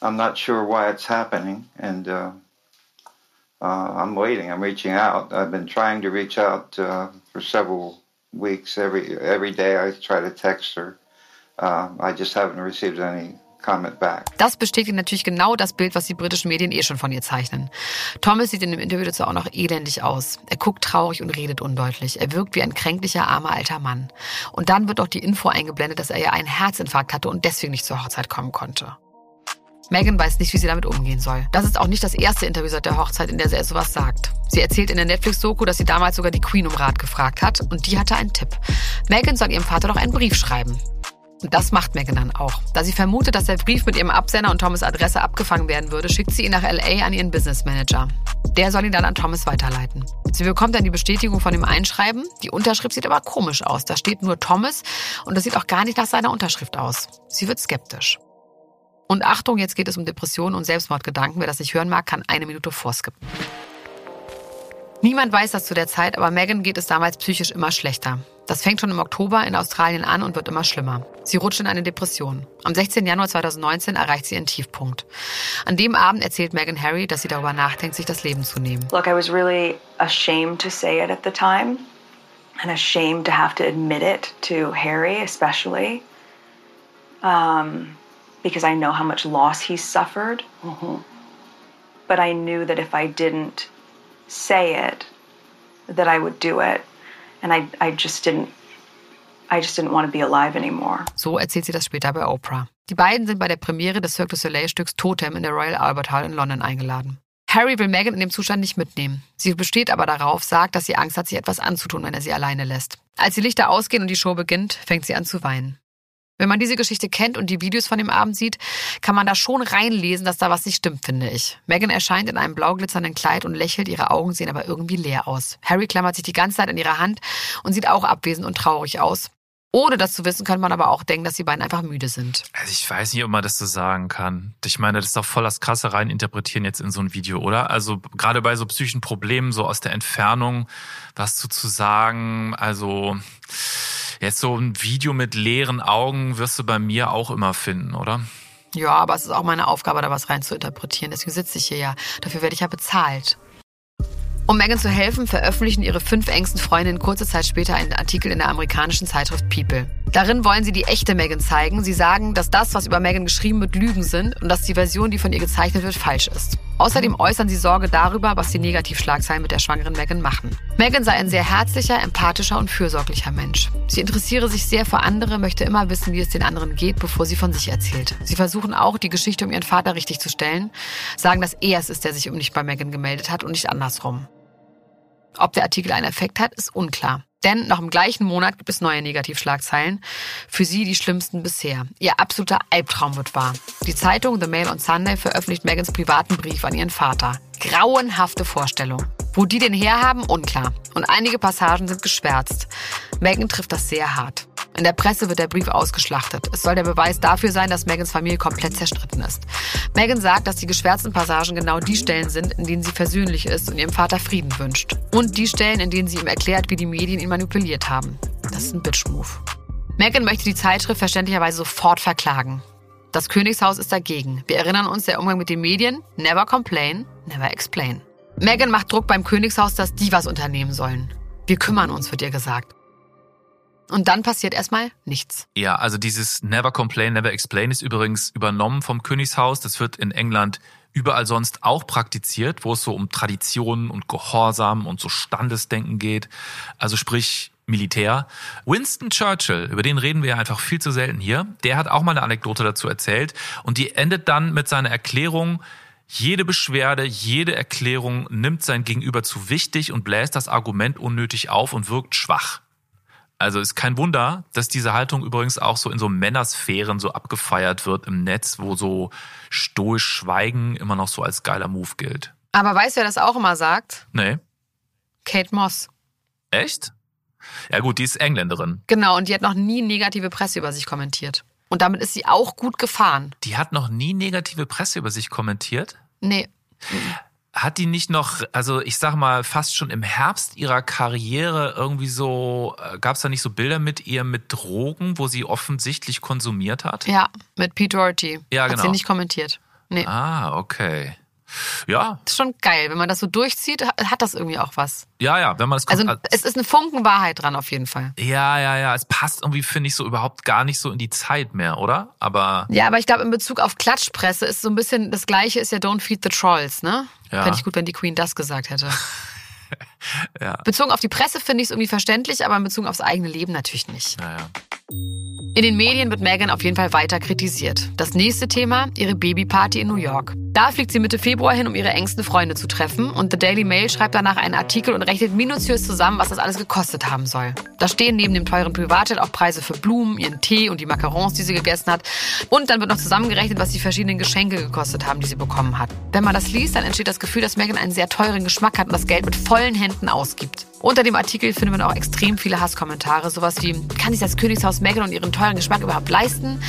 I'm not sure why it's happening, and uh, uh, I'm waiting. I'm reaching out. I've been trying to reach out uh, for several weeks. Every every day, I try to text her. Uh, I just haven't received any. Das bestätigt natürlich genau das Bild, was die britischen Medien eh schon von ihr zeichnen. Thomas sieht in dem Interview dazu auch noch elendig aus. Er guckt traurig und redet undeutlich. Er wirkt wie ein kränklicher, armer alter Mann. Und dann wird auch die Info eingeblendet, dass er ja einen Herzinfarkt hatte und deswegen nicht zur Hochzeit kommen konnte. Megan weiß nicht, wie sie damit umgehen soll. Das ist auch nicht das erste Interview seit der Hochzeit, in der sie sowas sagt. Sie erzählt in der Netflix-Doku, dass sie damals sogar die Queen um Rat gefragt hat und die hatte einen Tipp. Megan soll ihrem Vater doch einen Brief schreiben. Und das macht Megan dann auch. Da sie vermutet, dass der Brief mit ihrem Absender und Thomas Adresse abgefangen werden würde, schickt sie ihn nach LA an ihren Business Manager. Der soll ihn dann an Thomas weiterleiten. Sie bekommt dann die Bestätigung von dem Einschreiben. Die Unterschrift sieht aber komisch aus. Da steht nur Thomas und das sieht auch gar nicht nach seiner Unterschrift aus. Sie wird skeptisch. Und Achtung, jetzt geht es um Depressionen und Selbstmordgedanken. Wer das nicht hören mag, kann eine Minute vorskippen. Niemand weiß das zu der Zeit, aber Megan geht es damals psychisch immer schlechter. Das fängt schon im Oktober in Australien an und wird immer schlimmer. Sie rutscht in eine Depression. Am 16. Januar 2019 erreicht sie ihren Tiefpunkt. An dem Abend erzählt Megan Harry, dass sie darüber nachdenkt, sich das Leben zu nehmen. Look, I was really ashamed to say it at the time and ashamed to have to admit it to Harry, especially um, because I know how much loss he's suffered. But I knew that if I didn't say it, that I would do it. And I, I just didn't. I just didn't want to be alive anymore. So erzählt sie das später bei Oprah. Die beiden sind bei der Premiere des Cirque du Soleil-Stücks Totem in der Royal Albert Hall in London eingeladen. Harry will Meghan in dem Zustand nicht mitnehmen. Sie besteht aber darauf, sagt, dass sie Angst hat, sich etwas anzutun, wenn er sie alleine lässt. Als die Lichter ausgehen und die Show beginnt, fängt sie an zu weinen. Wenn man diese Geschichte kennt und die Videos von dem Abend sieht, kann man da schon reinlesen, dass da was nicht stimmt, finde ich. Megan erscheint in einem blau glitzernden Kleid und lächelt, ihre Augen sehen aber irgendwie leer aus. Harry klammert sich die ganze Zeit an ihre Hand und sieht auch abwesend und traurig aus. Ohne das zu wissen, könnte man aber auch denken, dass die beiden einfach müde sind. Also ich weiß nicht, ob man das so sagen kann. Ich meine, das ist doch voll das krasse reininterpretieren jetzt in so ein Video, oder? Also gerade bei so psychischen Problemen, so aus der Entfernung, was zu, zu sagen, also jetzt so ein Video mit leeren Augen wirst du bei mir auch immer finden, oder? Ja, aber es ist auch meine Aufgabe, da was rein zu interpretieren. Deswegen sitze ich hier ja. Dafür werde ich ja bezahlt. Um Megan zu helfen, veröffentlichen ihre fünf engsten Freundinnen kurze Zeit später einen Artikel in der amerikanischen Zeitschrift People. Darin wollen sie die echte Meghan zeigen. Sie sagen, dass das, was über Meghan geschrieben wird, Lügen sind und dass die Version, die von ihr gezeichnet wird, falsch ist. Außerdem äußern sie Sorge darüber, was die Negativschlagzeilen mit der schwangeren Meghan machen. Meghan sei ein sehr herzlicher, empathischer und fürsorglicher Mensch. Sie interessiere sich sehr für andere, möchte immer wissen, wie es den anderen geht, bevor sie von sich erzählt. Sie versuchen auch, die Geschichte um ihren Vater richtig zu stellen, sagen, dass er es ist, der sich um nicht bei Meghan gemeldet hat und nicht andersrum. Ob der Artikel einen Effekt hat, ist unklar. Denn noch im gleichen Monat gibt es neue Negativschlagzeilen. Für sie die schlimmsten bisher. Ihr absoluter Albtraum wird wahr. Die Zeitung The Mail on Sunday veröffentlicht Megans privaten Brief an ihren Vater. Grauenhafte Vorstellung. Wo die den herhaben, unklar. Und einige Passagen sind geschwärzt. Megan trifft das sehr hart. In der Presse wird der Brief ausgeschlachtet. Es soll der Beweis dafür sein, dass Megans Familie komplett zerstritten ist. Megan sagt, dass die geschwärzten Passagen genau die Stellen sind, in denen sie versöhnlich ist und ihrem Vater Frieden wünscht. Und die Stellen, in denen sie ihm erklärt, wie die Medien ihn manipuliert haben. Das ist ein Bitch-Move. Megan möchte die Zeitschrift verständlicherweise sofort verklagen. Das Königshaus ist dagegen. Wir erinnern uns, der Umgang mit den Medien, never complain, never explain. Megan macht Druck beim Königshaus, dass die was unternehmen sollen. Wir kümmern uns, wird ihr gesagt. Und dann passiert erstmal nichts. Ja, also dieses Never Complain, Never Explain ist übrigens übernommen vom Königshaus. Das wird in England überall sonst auch praktiziert, wo es so um Traditionen und Gehorsam und so Standesdenken geht. Also sprich Militär. Winston Churchill, über den reden wir ja einfach viel zu selten hier, der hat auch mal eine Anekdote dazu erzählt und die endet dann mit seiner Erklärung, jede Beschwerde, jede Erklärung nimmt sein Gegenüber zu wichtig und bläst das Argument unnötig auf und wirkt schwach. Also ist kein Wunder, dass diese Haltung übrigens auch so in so Männersphären so abgefeiert wird im Netz, wo so stoisch Schweigen immer noch so als geiler Move gilt. Aber weißt du, wer das auch immer sagt? Nee. Kate Moss. Echt? Ja gut, die ist Engländerin. Genau, und die hat noch nie negative Presse über sich kommentiert. Und damit ist sie auch gut gefahren. Die hat noch nie negative Presse über sich kommentiert? Nee. Hat die nicht noch, also ich sag mal, fast schon im Herbst ihrer Karriere irgendwie so, äh, gab es da nicht so Bilder mit ihr mit Drogen, wo sie offensichtlich konsumiert hat? Ja, mit Pete Doherty. Ja, Hat genau. sie nicht kommentiert. Nee. Ah, okay. Ja, Das ist schon geil. Wenn man das so durchzieht, ha- hat das irgendwie auch was. ja, ja, wenn man das Also es ist eine Funken Wahrheit dran auf jeden Fall. Ja, ja, ja. Es passt irgendwie, finde ich, so überhaupt gar nicht so in die Zeit mehr, oder? Aber Ja, aber ich glaube, in Bezug auf Klatschpresse ist so ein bisschen das Gleiche ist ja Don't Feed the Trolls, ne? Ja. Fände ich gut, wenn die Queen das gesagt hätte. (laughs) ja, Bezogen auf die Presse finde ich es irgendwie verständlich, aber in Bezug aufs eigene Leben natürlich nicht. naja. In den Medien wird Meghan auf jeden Fall weiter kritisiert. Das nächste Thema, ihre Babyparty in New York. Da fliegt sie Mitte Februar hin, um ihre engsten Freunde zu treffen. Und The Daily Mail schreibt danach einen Artikel und rechnet minutiös zusammen, was das alles gekostet haben soll. Da stehen neben dem teuren Privatjet auch Preise für Blumen, ihren Tee und die Macarons, die sie gegessen hat. Und dann wird noch zusammengerechnet, was die verschiedenen Geschenke gekostet haben, die sie bekommen hat. Wenn man das liest, dann entsteht das Gefühl, dass Meghan einen sehr teuren Geschmack hat und das Geld mit vollen Händen ausgibt. Unter dem Artikel findet man auch extrem viele Hasskommentare. Sowas wie, kann sich das Königshaus Meghan und ihren teuren Geschmack überhaupt leisten?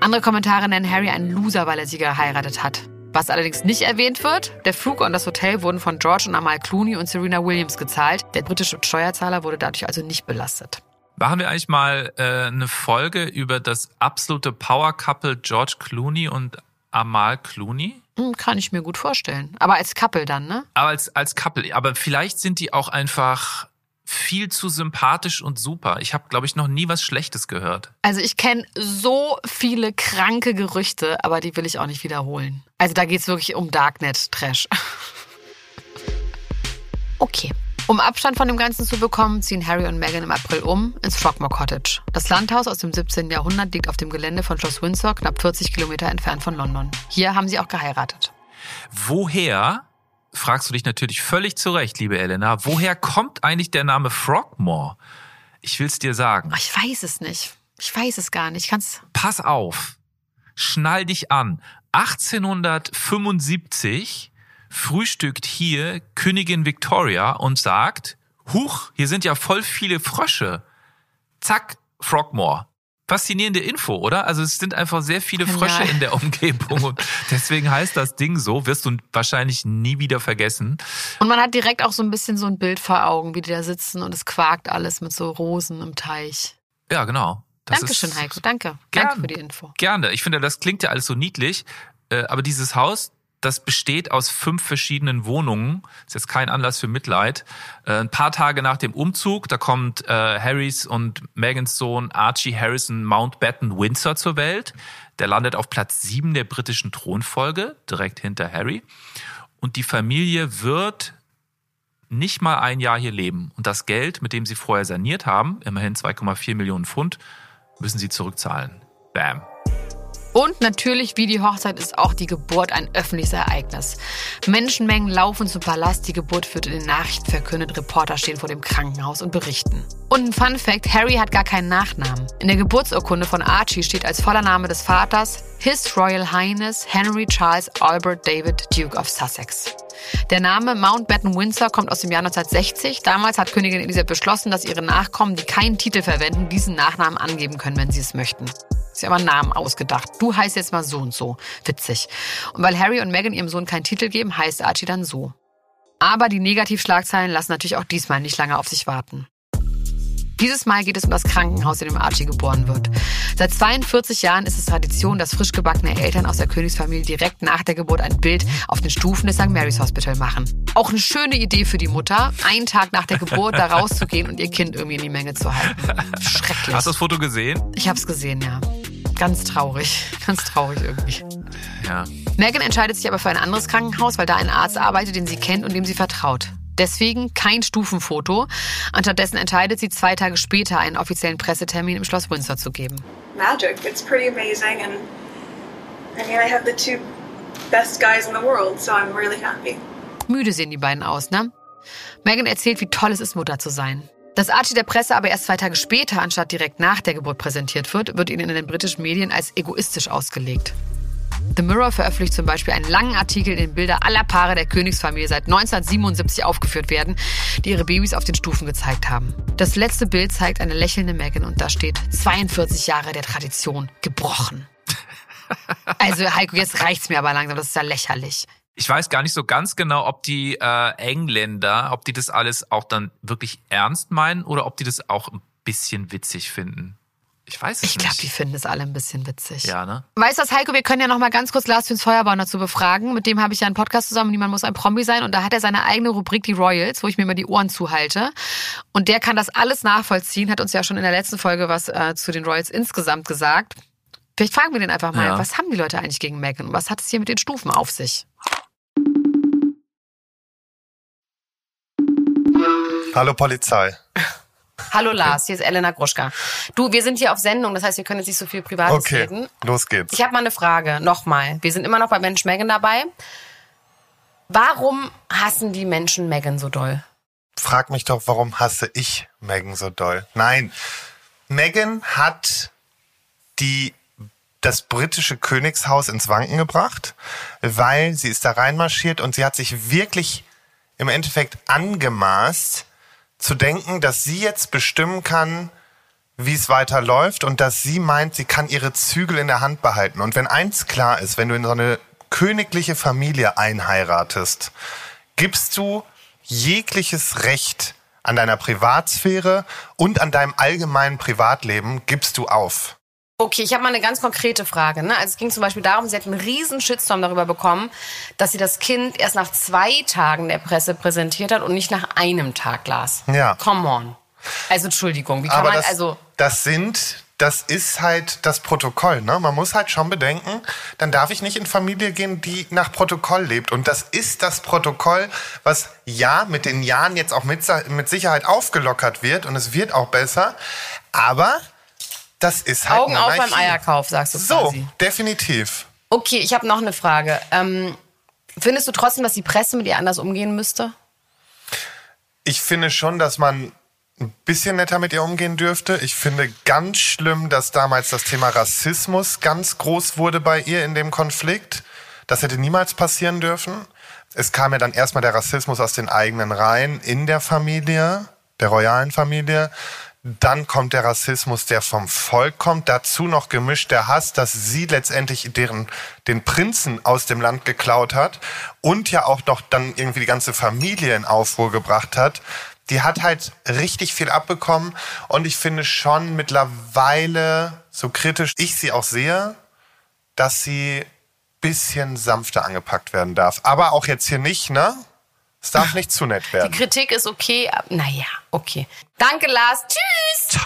Andere Kommentare nennen Harry einen Loser, weil er sie geheiratet hat. Was allerdings nicht erwähnt wird, der Flug und das Hotel wurden von George und Amal Clooney und Serena Williams gezahlt. Der britische Steuerzahler wurde dadurch also nicht belastet. Machen wir eigentlich mal äh, eine Folge über das absolute Power-Couple George Clooney und Amal Clooney? Hm, kann ich mir gut vorstellen. Aber als Couple dann, ne? Aber als, als Couple. Aber vielleicht sind die auch einfach viel zu sympathisch und super. Ich habe, glaube ich, noch nie was Schlechtes gehört. Also ich kenne so viele kranke Gerüchte, aber die will ich auch nicht wiederholen. Also da geht's wirklich um Darknet-Trash. (laughs) Okay. Um Abstand von dem Ganzen zu bekommen, ziehen Harry und Meghan im April um ins Frogmore Cottage. Das Landhaus aus dem 17. Jahrhundert liegt auf dem Gelände von Schloss Windsor, knapp 40 Kilometer entfernt von London. Hier haben sie auch geheiratet. Woher, fragst du dich natürlich völlig zu Recht, liebe Elena, woher kommt eigentlich der Name Frogmore? Ich will's dir sagen. Ich weiß es nicht. Ich weiß es gar nicht. Ich kann's. Pass auf. Schnall dich an. 1875 frühstückt hier Königin Victoria und sagt, Huch, hier sind ja voll viele Frösche. Zack, Frogmore. Faszinierende Info, oder? Also es sind einfach sehr viele Frösche Genial. in der Umgebung und (laughs) deswegen heißt das Ding so, wirst du wahrscheinlich nie wieder vergessen. Und man hat direkt auch so ein bisschen so ein Bild vor Augen, wie die da sitzen und es quakt alles mit so Rosen im Teich. Ja, genau. Das Dankeschön, ist- Heiko. Danke. Gern. Danke für die Info. Gerne. Ich finde, das klingt ja alles so niedlich, äh, aber dieses Haus, das besteht aus fünf verschiedenen Wohnungen. Ist jetzt kein Anlass für Mitleid. Äh, ein paar Tage nach dem Umzug, da kommt äh, Harrys und Megans Sohn Archie Harrison Mountbatten Windsor zur Welt. Der landet auf Platz sieben der britischen Thronfolge, direkt hinter Harry. Und die Familie wird nicht mal ein Jahr hier leben. Und das Geld, mit dem sie vorher saniert haben, immerhin 2,4 Millionen Pfund, müssen sie zurückzahlen. Bam. Und natürlich, wie die Hochzeit, ist auch die Geburt ein öffentliches Ereignis. Menschenmengen laufen zum Palast, die Geburt wird in den Nachrichten verkündet, Reporter stehen vor dem Krankenhaus und berichten. Und ein Fun Fact, Harry hat gar keinen Nachnamen. In der Geburtsurkunde von Archie steht als voller Name des Vaters His Royal Highness Henry Charles Albert David Duke of Sussex. Der Name Mountbatten Windsor kommt aus dem Jahr 1960. Damals hat Königin Elisabeth beschlossen, dass ihre Nachkommen, die keinen Titel verwenden, diesen Nachnamen angeben können, wenn sie es möchten. Ist ja aber Namen ausgedacht. Du heißt jetzt mal so und so. Witzig. Und weil Harry und Meghan ihrem Sohn keinen Titel geben, heißt Archie dann so. Aber die Negativschlagzeilen lassen natürlich auch diesmal nicht lange auf sich warten. Dieses Mal geht es um das Krankenhaus, in dem Archie geboren wird. Seit 42 Jahren ist es Tradition, dass frisch gebackene Eltern aus der Königsfamilie direkt nach der Geburt ein Bild auf den Stufen des St. Mary's Hospital machen. Auch eine schöne Idee für die Mutter, einen Tag nach der Geburt da rauszugehen und ihr Kind irgendwie in die Menge zu halten. Schrecklich. Hast du das Foto gesehen? Ich habe es gesehen, ja. Ganz traurig. Ganz traurig irgendwie. Ja. Megan entscheidet sich aber für ein anderes Krankenhaus, weil da ein Arzt arbeitet, den sie kennt und dem sie vertraut. Deswegen kein Stufenfoto. Anstattdessen entscheidet sie zwei Tage später einen offiziellen Pressetermin im Schloss Windsor zu geben. Magic. It's pretty amazing, and I mean, I have the two best guys in the world, so I'm really happy. Müde sehen die beiden aus, ne? Megan erzählt, wie toll es ist, Mutter zu sein. Dass Archie der Presse aber erst zwei Tage später, anstatt direkt nach der Geburt präsentiert wird, wird ihnen in den britischen Medien als egoistisch ausgelegt. The Mirror veröffentlicht zum Beispiel einen langen Artikel, in dem Bilder aller Paare der Königsfamilie seit 1977 aufgeführt werden, die ihre Babys auf den Stufen gezeigt haben. Das letzte Bild zeigt eine lächelnde Meghan und da steht 42 Jahre der Tradition gebrochen. (laughs) Also Heiko, jetzt reicht's mir aber langsam, das ist ja lächerlich. Ich weiß gar nicht so ganz genau, ob die äh, Engländer, ob die das alles auch dann wirklich ernst meinen oder ob die das auch ein bisschen witzig finden. Ich weiß es Ich glaube, nicht. die finden es alle ein bisschen witzig. ja, ne? Weißt du was, Heiko, wir können ja noch mal ganz kurz Lars fürs Feuerbauen dazu befragen. Mit dem habe ich ja einen Podcast zusammen, Niemand muss ein Promi sein. Und da hat er seine eigene Rubrik, die Royals, wo ich mir immer die Ohren zuhalte. Und der kann das alles nachvollziehen, hat uns ja schon in der letzten Folge was äh, zu den Royals insgesamt gesagt. Vielleicht fragen wir den einfach mal, Ja. was haben die Leute eigentlich gegen Meghan und was hat es hier mit den Stufen auf sich? Hallo Polizei. Hallo Lars, hier ist Elena Gruschka. Du, wir sind hier auf Sendung, das heißt, wir können jetzt nicht so viel Privates Okay, reden. los geht's. Ich habe mal eine Frage, nochmal. Wir sind immer noch bei Mensch Megan dabei. Warum hassen die Menschen Megan so doll? Frag mich doch, warum hasse ich Megan so doll? Nein, Megan hat die das britische Königshaus ins Wanken gebracht, weil sie ist da reinmarschiert und sie hat sich wirklich im Endeffekt angemaßt zu denken, dass sie jetzt bestimmen kann, wie es weiterläuft und dass sie meint, sie kann ihre Zügel in der Hand behalten. Und wenn eins klar ist, wenn du in so eine königliche Familie einheiratest, gibst du jegliches Recht an deiner Privatsphäre und an deinem allgemeinen Privatleben gibst du auf. Okay, ich habe mal eine ganz konkrete Frage. Ne? Also es ging zum Beispiel darum, sie hat einen riesen Shitstorm darüber bekommen, dass sie das Kind erst nach zwei Tagen der Presse präsentiert hat und nicht nach einem Tag las. Ja. Come on. Also Entschuldigung, wie kann Aber man, das, also das sind, das ist halt das Protokoll. Ne? Man muss halt schon bedenken, dann darf ich nicht in Familie gehen, die nach Protokoll lebt. Und das ist das Protokoll, was ja mit den Jahren jetzt auch mit, mit Sicherheit aufgelockert wird und es wird auch besser. Aber das ist halt Augen auf beim. Eierkauf, sagst du So, quasi. definitiv. Okay, ich habe noch eine Frage. Ähm, findest du trotzdem, dass die Presse mit ihr anders umgehen müsste? Ich finde schon, dass man ein bisschen netter mit ihr umgehen dürfte. Ich finde ganz schlimm, dass damals das Thema Rassismus ganz groß wurde bei ihr in dem Konflikt. Das hätte niemals passieren dürfen. Es kam ja dann erstmal der Rassismus aus den eigenen Reihen in der Familie, der royalen Familie. Dann kommt der Rassismus, der vom Volk kommt. Dazu noch gemischt der Hass, dass sie letztendlich deren, den Prinzen aus dem Land geklaut hat und ja auch noch dann irgendwie die ganze Familie in Aufruhr gebracht hat. Die hat halt richtig viel abbekommen und ich finde schon mittlerweile, so kritisch ich sie auch sehe, dass sie bisschen sanfter angepackt werden darf. Aber auch jetzt hier nicht, ne? Es darf nicht zu nett Die werden. Kritik ist okay. ab- Naja, okay. Danke, Lars. Tschüss.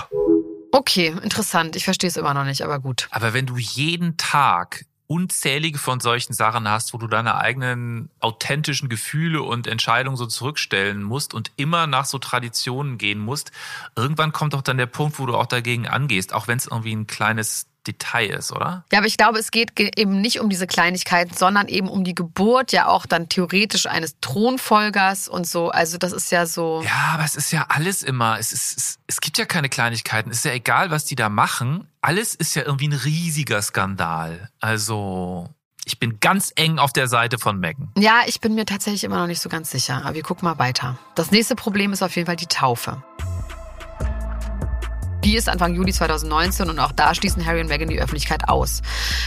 Okay, interessant. Ich verstehe es immer noch nicht, aber gut. Aber wenn du jeden Tag unzählige von solchen Sachen hast, wo du deine eigenen authentischen Gefühle und Entscheidungen so zurückstellen musst und immer nach so Traditionen gehen musst, irgendwann kommt doch dann der Punkt, wo du auch dagegen angehst, auch wenn es irgendwie ein kleines Detail ist, oder? Ja, aber ich glaube, es geht ge- eben nicht um diese Kleinigkeiten, sondern eben um die Geburt ja auch dann theoretisch eines Thronfolgers und so. Also das ist ja so. Ja, aber es ist ja alles immer, es, ist, es, es gibt ja keine Kleinigkeiten, es ist ja egal, was die da machen, alles ist ja irgendwie ein riesiger Skandal. Also, ich bin ganz eng auf der Seite von Megan. Ja, ich bin mir tatsächlich immer noch nicht so ganz sicher. Aber wir gucken mal weiter. Das nächste Problem ist auf jeden Fall die Taufe. Die ist Anfang Juli 2019 und auch da schließen Harry und Meghan die Öffentlichkeit aus.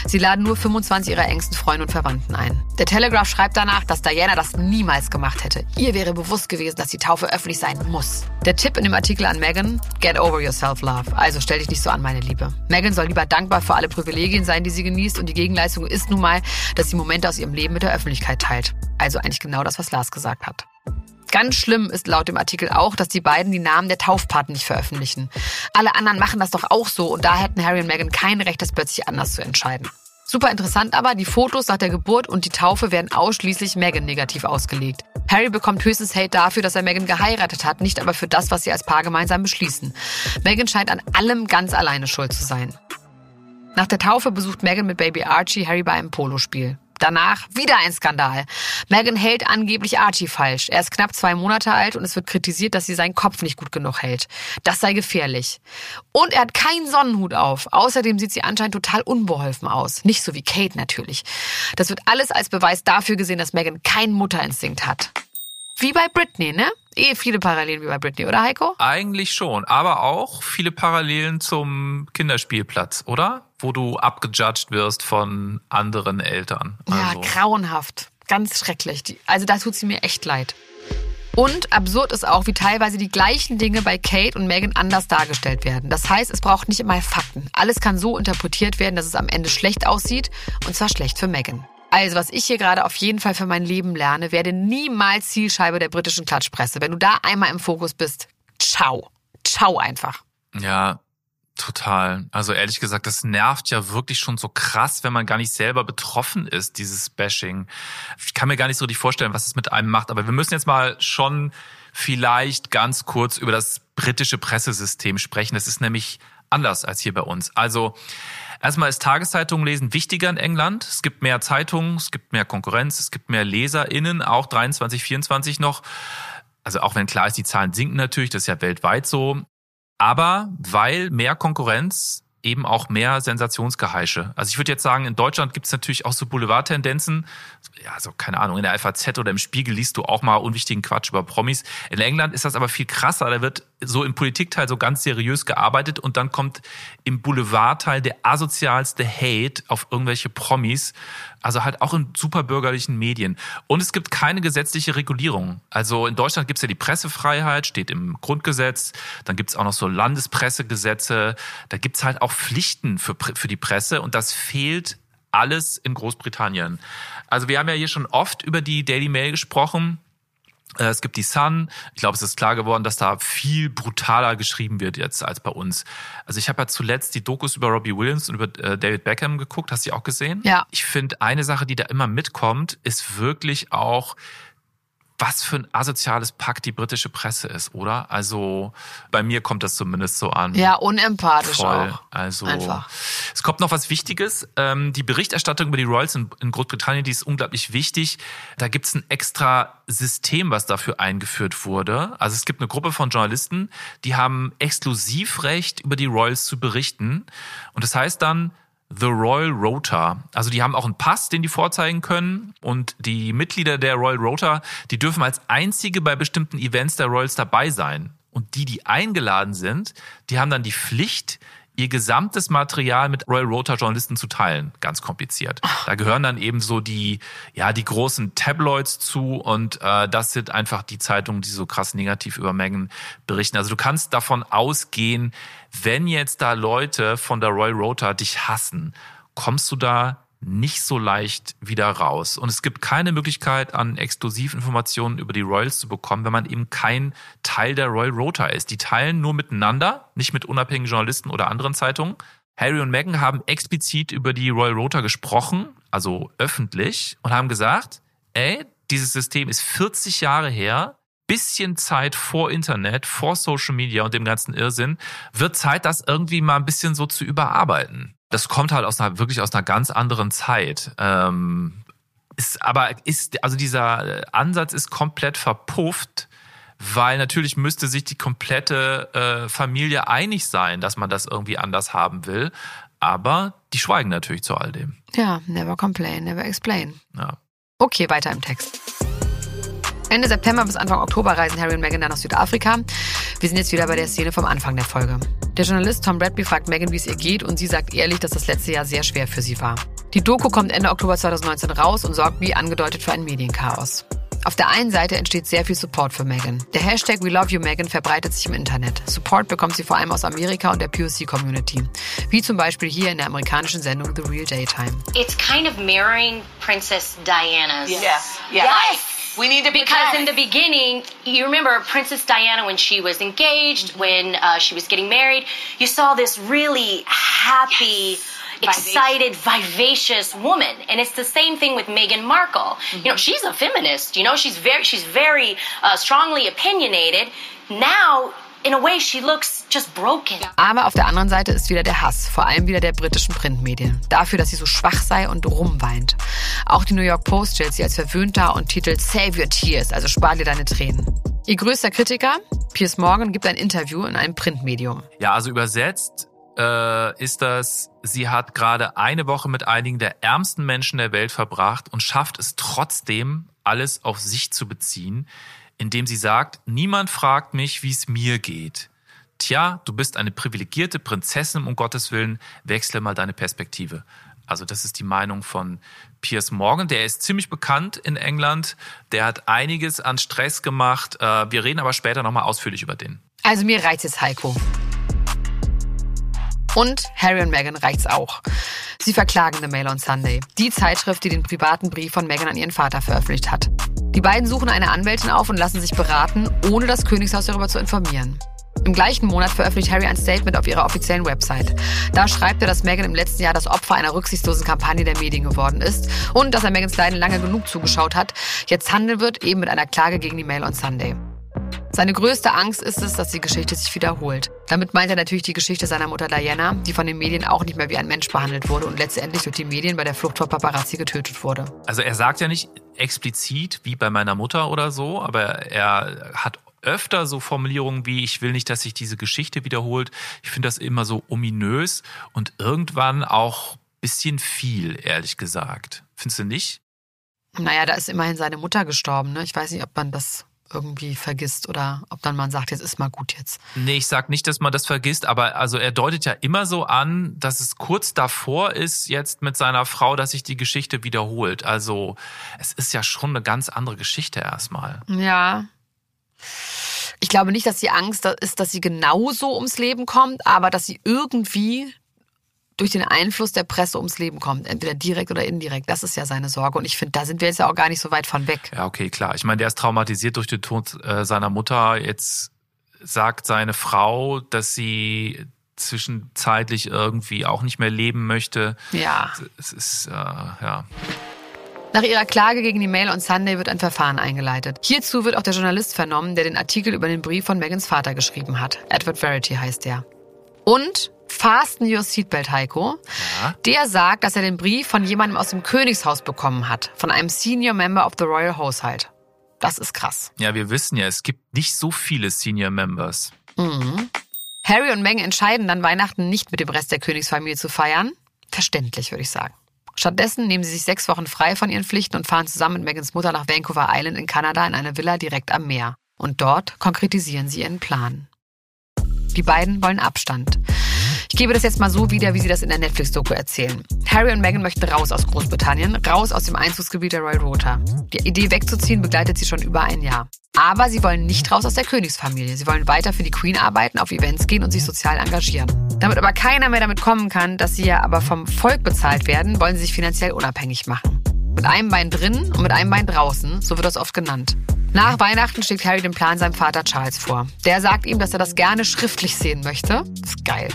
Sie laden nur 25 ihrer engsten Freunde und Verwandten ein. Der Telegraph schreibt danach, dass Diana das niemals gemacht hätte. Ihr wäre bewusst gewesen, dass die Taufe öffentlich sein muss. Der Tipp in dem Artikel an Meghan, get over yourself, love. Also stell dich nicht so an, meine Liebe. Meghan soll lieber dankbar für alle Privilegien sein, die sie genießt und die Gegenleistung ist nun mal, dass sie Momente aus ihrem Leben mit der Öffentlichkeit teilt. Also eigentlich genau das, was Lars gesagt hat. Ganz schlimm ist laut dem Artikel auch, dass die beiden die Namen der Taufpaten nicht veröffentlichen. Alle anderen machen das doch auch so und da hätten Harry und Meghan kein Recht, das plötzlich anders zu entscheiden. Super interessant aber, die Fotos nach der Geburt und die Taufe werden ausschließlich Meghan negativ ausgelegt. Harry bekommt höchstens Hate dafür, dass er Meghan geheiratet hat, nicht aber für das, was sie als Paar gemeinsam beschließen. Meghan scheint an allem ganz alleine schuld zu sein. Nach der Taufe besucht Meghan mit Baby Archie Harry bei einem Polospiel. Danach wieder ein Skandal. Meghan hält angeblich Archie falsch. Er ist knapp zwei Monate alt und es wird kritisiert, dass sie seinen Kopf nicht gut genug hält. Das sei gefährlich. Und er hat keinen Sonnenhut auf. Außerdem sieht sie anscheinend total unbeholfen aus. Nicht so wie Kate natürlich. Das wird alles als Beweis dafür gesehen, dass Meghan keinen Mutterinstinkt hat. Wie bei Britney, ne? Eh viele Parallelen wie bei Britney, oder Heiko? Eigentlich schon, aber auch viele Parallelen zum Kinderspielplatz, oder? Wo du abgejudged wirst von anderen Eltern. Ja, Also, grauenhaft. Ganz schrecklich. Die- Also da tut sie mir echt leid. Und absurd ist auch, wie teilweise die gleichen Dinge bei Kate und Meghan anders dargestellt werden. Das heißt, es braucht nicht immer Fakten. Alles kann so interpretiert werden, dass es am Ende schlecht aussieht. Und zwar schlecht für Meghan. Also, was ich hier gerade auf jeden Fall für mein Leben lerne, werde niemals Zielscheibe der britischen Klatschpresse. Wenn du da einmal im Fokus bist, ciao. Ciao einfach. Ja, total. Also ehrlich gesagt, das nervt ja wirklich schon so krass, wenn man gar nicht selber betroffen ist, dieses Bashing. Ich kann mir gar nicht so richtig vorstellen, was es mit einem macht, aber wir müssen jetzt mal schon vielleicht ganz kurz über das britische Pressesystem sprechen. Das ist nämlich anders als hier bei uns. Also Erstmal ist Tageszeitung lesen wichtiger in England. Es gibt mehr Zeitungen, es gibt mehr Konkurrenz, es gibt mehr LeserInnen, auch 23, 24 noch. Also auch wenn klar ist, die Zahlen sinken natürlich, das ist ja weltweit so. Aber weil mehr Konkurrenz eben auch mehr Sensationsgeheische. Also ich würde jetzt sagen, in Deutschland gibt es natürlich auch so Boulevardtendenzen. Ja, also keine Ahnung, in der FAZ oder im Spiegel liest du auch mal unwichtigen Quatsch über Promis. In England ist das aber viel krasser. Da wird so im Politikteil so ganz seriös gearbeitet und dann kommt im Boulevardteil der asozialste Hate auf irgendwelche Promis. Also halt auch in superbürgerlichen Medien. Und es gibt keine gesetzliche Regulierung. Also in Deutschland gibt es ja die Pressefreiheit, steht im Grundgesetz. Dann gibt es auch noch so Landespressegesetze. Da gibt es halt auch Pflichten für, für die Presse und das fehlt alles in Großbritannien. Also wir haben ja hier schon oft über die Daily Mail gesprochen. Äh, Es gibt die Sun. Ich glaube, es ist klar geworden, dass da viel brutaler geschrieben wird jetzt als bei uns. Also ich habe ja zuletzt die Dokus über Robbie Williams und über äh, David Beckham geguckt. Hast du die auch gesehen? Ja. Ich finde, eine Sache, die da immer mitkommt, ist wirklich auch, was für ein asoziales Pack die britische Presse ist, oder? Also bei mir kommt das zumindest so an. Ja, unempathisch Voll. auch. Also Einfach. es kommt noch was Wichtiges. Ähm, die Berichterstattung über die Royals in, in Großbritannien, die ist unglaublich wichtig. Da gibt es ein extra System, was dafür eingeführt wurde. Also es gibt eine Gruppe von Journalisten, die haben Exklusivrecht über die Royals zu berichten. Und das heißt dann, The Royal Rota. Also die haben auch einen Pass, den die vorzeigen können. Und die Mitglieder der Royal Rota, die dürfen als einzige bei bestimmten Events der Royals dabei sein. Und die, die eingeladen sind, die haben dann die Pflicht, ihr gesamtes Material mit Royal Rota Journalisten zu teilen. Ganz kompliziert. Da gehören dann eben so die, ja, die großen Tabloids zu und äh, das sind einfach die Zeitungen, die so krass negativ über Meghan berichten. Also du kannst davon ausgehen, wenn jetzt da Leute von der Royal Rota dich hassen, kommst du da nicht so leicht wieder raus. Und es gibt keine Möglichkeit, an Exklusivinformationen über die Royals zu bekommen, wenn man eben kein Teil der Royal Rota ist. Die teilen nur miteinander, nicht mit unabhängigen Journalisten oder anderen Zeitungen. Harry und Meghan haben explizit über die Royal Rota gesprochen, also öffentlich, und haben gesagt, ey, dieses System ist 40 Jahre her, bisschen Zeit vor Internet, vor Social Media und dem ganzen Irrsinn, wird Zeit, das irgendwie mal ein bisschen so zu überarbeiten. Das kommt halt aus einer, wirklich aus einer ganz anderen Zeit. Ähm, ist, aber ist, also dieser Ansatz ist komplett verpufft, weil natürlich müsste sich die komplette äh, Familie einig sein, dass man das irgendwie anders haben will. Aber die schweigen natürlich zu all dem. Ja, never complain, never explain. Ja. Okay, weiter im Text. Ende September bis Anfang Oktober reisen Harry und Meghan dann nach Südafrika. Wir sind jetzt wieder bei der Szene vom Anfang der Folge. Der Journalist Tom Bradby fragt Meghan, wie es ihr geht und sie sagt ehrlich, dass das letzte Jahr sehr schwer für sie war. Die Doku kommt Ende Oktober 2019 raus und sorgt wie angedeutet für ein Medienchaos. Auf der einen Seite entsteht sehr viel Support für Meghan. Der Hashtag We Love You Meghan verbreitet sich im Internet. Support bekommt sie vor allem aus Amerika und der POC-Community. Wie zum Beispiel hier in der amerikanischen Sendung The Real Daytime. It's kind of mirroring Princess Diana's. Yes. Yeah. Yes. We need to Because in the beginning, you remember Princess Diana when she was engaged, when uh, she was getting married, you saw this really happy, excited, vivacious woman. And it's the same thing with Meghan Markle. You know, she's a feminist. You know, she's very, she's very uh, strongly opinionated. Now, in a way, she looks just broken. Aber auf der anderen Seite ist wieder der Hass, vor allem wieder der britischen Printmedien, dafür, dass sie so schwach sei und rumweint. Auch die New York Post stellt sie als verwöhnt dar und titelt Save Your Tears, also spar dir deine Tränen. Ihr größter Kritiker, Piers Morgan, gibt ein Interview in einem Printmedium. Ja, also übersetzt äh, ist das, sie hat gerade eine Woche mit einigen der ärmsten Menschen der Welt verbracht und schafft es trotzdem, alles auf sich zu beziehen, indem sie sagt, niemand fragt mich, wie es mir geht. Tja, du bist eine privilegierte Prinzessin, um Gottes Willen, wechsle mal deine Perspektive. Also das ist die Meinung von Piers Morgan. Der ist ziemlich bekannt in England. Der hat einiges an Stress gemacht. Äh, Wir reden aber später nochmal ausführlich über den. Also mir reizt jetzt Heiko. Und Harry und Meghan reicht's auch. Sie verklagen The Mail on Sunday, die Zeitschrift, die den privaten Brief von Meghan an ihren Vater veröffentlicht hat. Die beiden suchen eine Anwältin auf und lassen sich beraten, ohne das Königshaus darüber zu informieren. Im gleichen Monat veröffentlicht Harry ein Statement auf ihrer offiziellen Website. Da schreibt er, dass Meghan im letzten Jahr das Opfer einer rücksichtslosen Kampagne der Medien geworden ist und dass er Megans Leiden lange genug zugeschaut hat, jetzt handeln wird, eben mit einer Klage gegen die Mail on Sunday. Seine größte Angst ist es, dass die Geschichte sich wiederholt. Damit meint er natürlich die Geschichte seiner Mutter Diana, die von den Medien auch nicht mehr wie ein Mensch behandelt wurde und letztendlich durch die Medien bei der Flucht vor Paparazzi getötet wurde. Also er sagt ja nicht explizit wie bei meiner Mutter oder so, aber er hat öfter so Formulierungen wie ich will nicht, dass sich diese Geschichte wiederholt. Ich finde das immer so ominös und irgendwann auch bisschen viel, ehrlich gesagt. Findest du nicht? Naja, da ist immerhin seine Mutter gestorben. Ne? Ich weiß nicht, ob man das irgendwie vergisst oder ob dann man sagt, jetzt ist mal gut jetzt. Nee, ich sag nicht, dass man das vergisst, aber also er deutet ja immer so an, dass es kurz davor ist, jetzt mit seiner Frau, dass sich die Geschichte wiederholt. Also es ist ja schon eine ganz andere Geschichte erstmal. Ja. Ich glaube nicht, dass die Angst ist, dass sie genauso ums Leben kommt, aber dass sie irgendwie durch den Einfluss der Presse ums Leben kommt, entweder direkt oder indirekt. Das ist ja seine Sorge. Und ich finde, da sind wir jetzt ja auch gar nicht so weit von weg. Ja, okay, klar. Ich meine, der ist traumatisiert durch den Tod äh, seiner Mutter. Jetzt sagt seine Frau, dass sie zwischenzeitlich irgendwie auch nicht mehr leben möchte. Ja. Es ist, äh, ja. Nach ihrer Klage gegen die Mail on Sunday wird ein Verfahren eingeleitet. Hierzu wird auch der Journalist vernommen, der den Artikel über den Brief von Megans Vater geschrieben hat. Edward Verity heißt der. Und fasten your seatbelt, Heiko. Ja. Der sagt, dass er den Brief von jemandem aus dem Königshaus bekommen hat. Von einem Senior Member of the Royal Household. Das ist krass. Ja, wir wissen ja, es gibt nicht so viele Senior Members. Harry und Meghan entscheiden dann, Weihnachten nicht mit dem Rest der Königsfamilie zu feiern. Verständlich, würde ich sagen. Stattdessen nehmen sie sich sechs Wochen frei von ihren Pflichten und fahren zusammen mit Megans Mutter nach Vancouver Island in Kanada in eine Villa direkt am Meer. Und dort konkretisieren sie ihren Plan. Die beiden wollen Abstand. Ich gebe das jetzt mal so wieder, wie sie das in der Netflix-Doku erzählen. Harry und Meghan möchten raus aus Großbritannien, raus aus dem Einzugsgebiet der Royal Rota. Die Idee wegzuziehen begleitet sie schon über ein Jahr. Aber sie wollen nicht raus aus der Königsfamilie. Sie wollen weiter für die Queen arbeiten, auf Events gehen und sich sozial engagieren. Damit aber keiner mehr damit kommen kann, dass sie ja aber vom Volk bezahlt werden, wollen sie sich finanziell unabhängig machen. Mit einem Bein drin und mit einem Bein draußen, so wird das oft genannt. Nach Weihnachten schlägt Harry den Plan seinem Vater Charles vor. Der sagt ihm, dass er das gerne schriftlich sehen möchte. Das ist geil.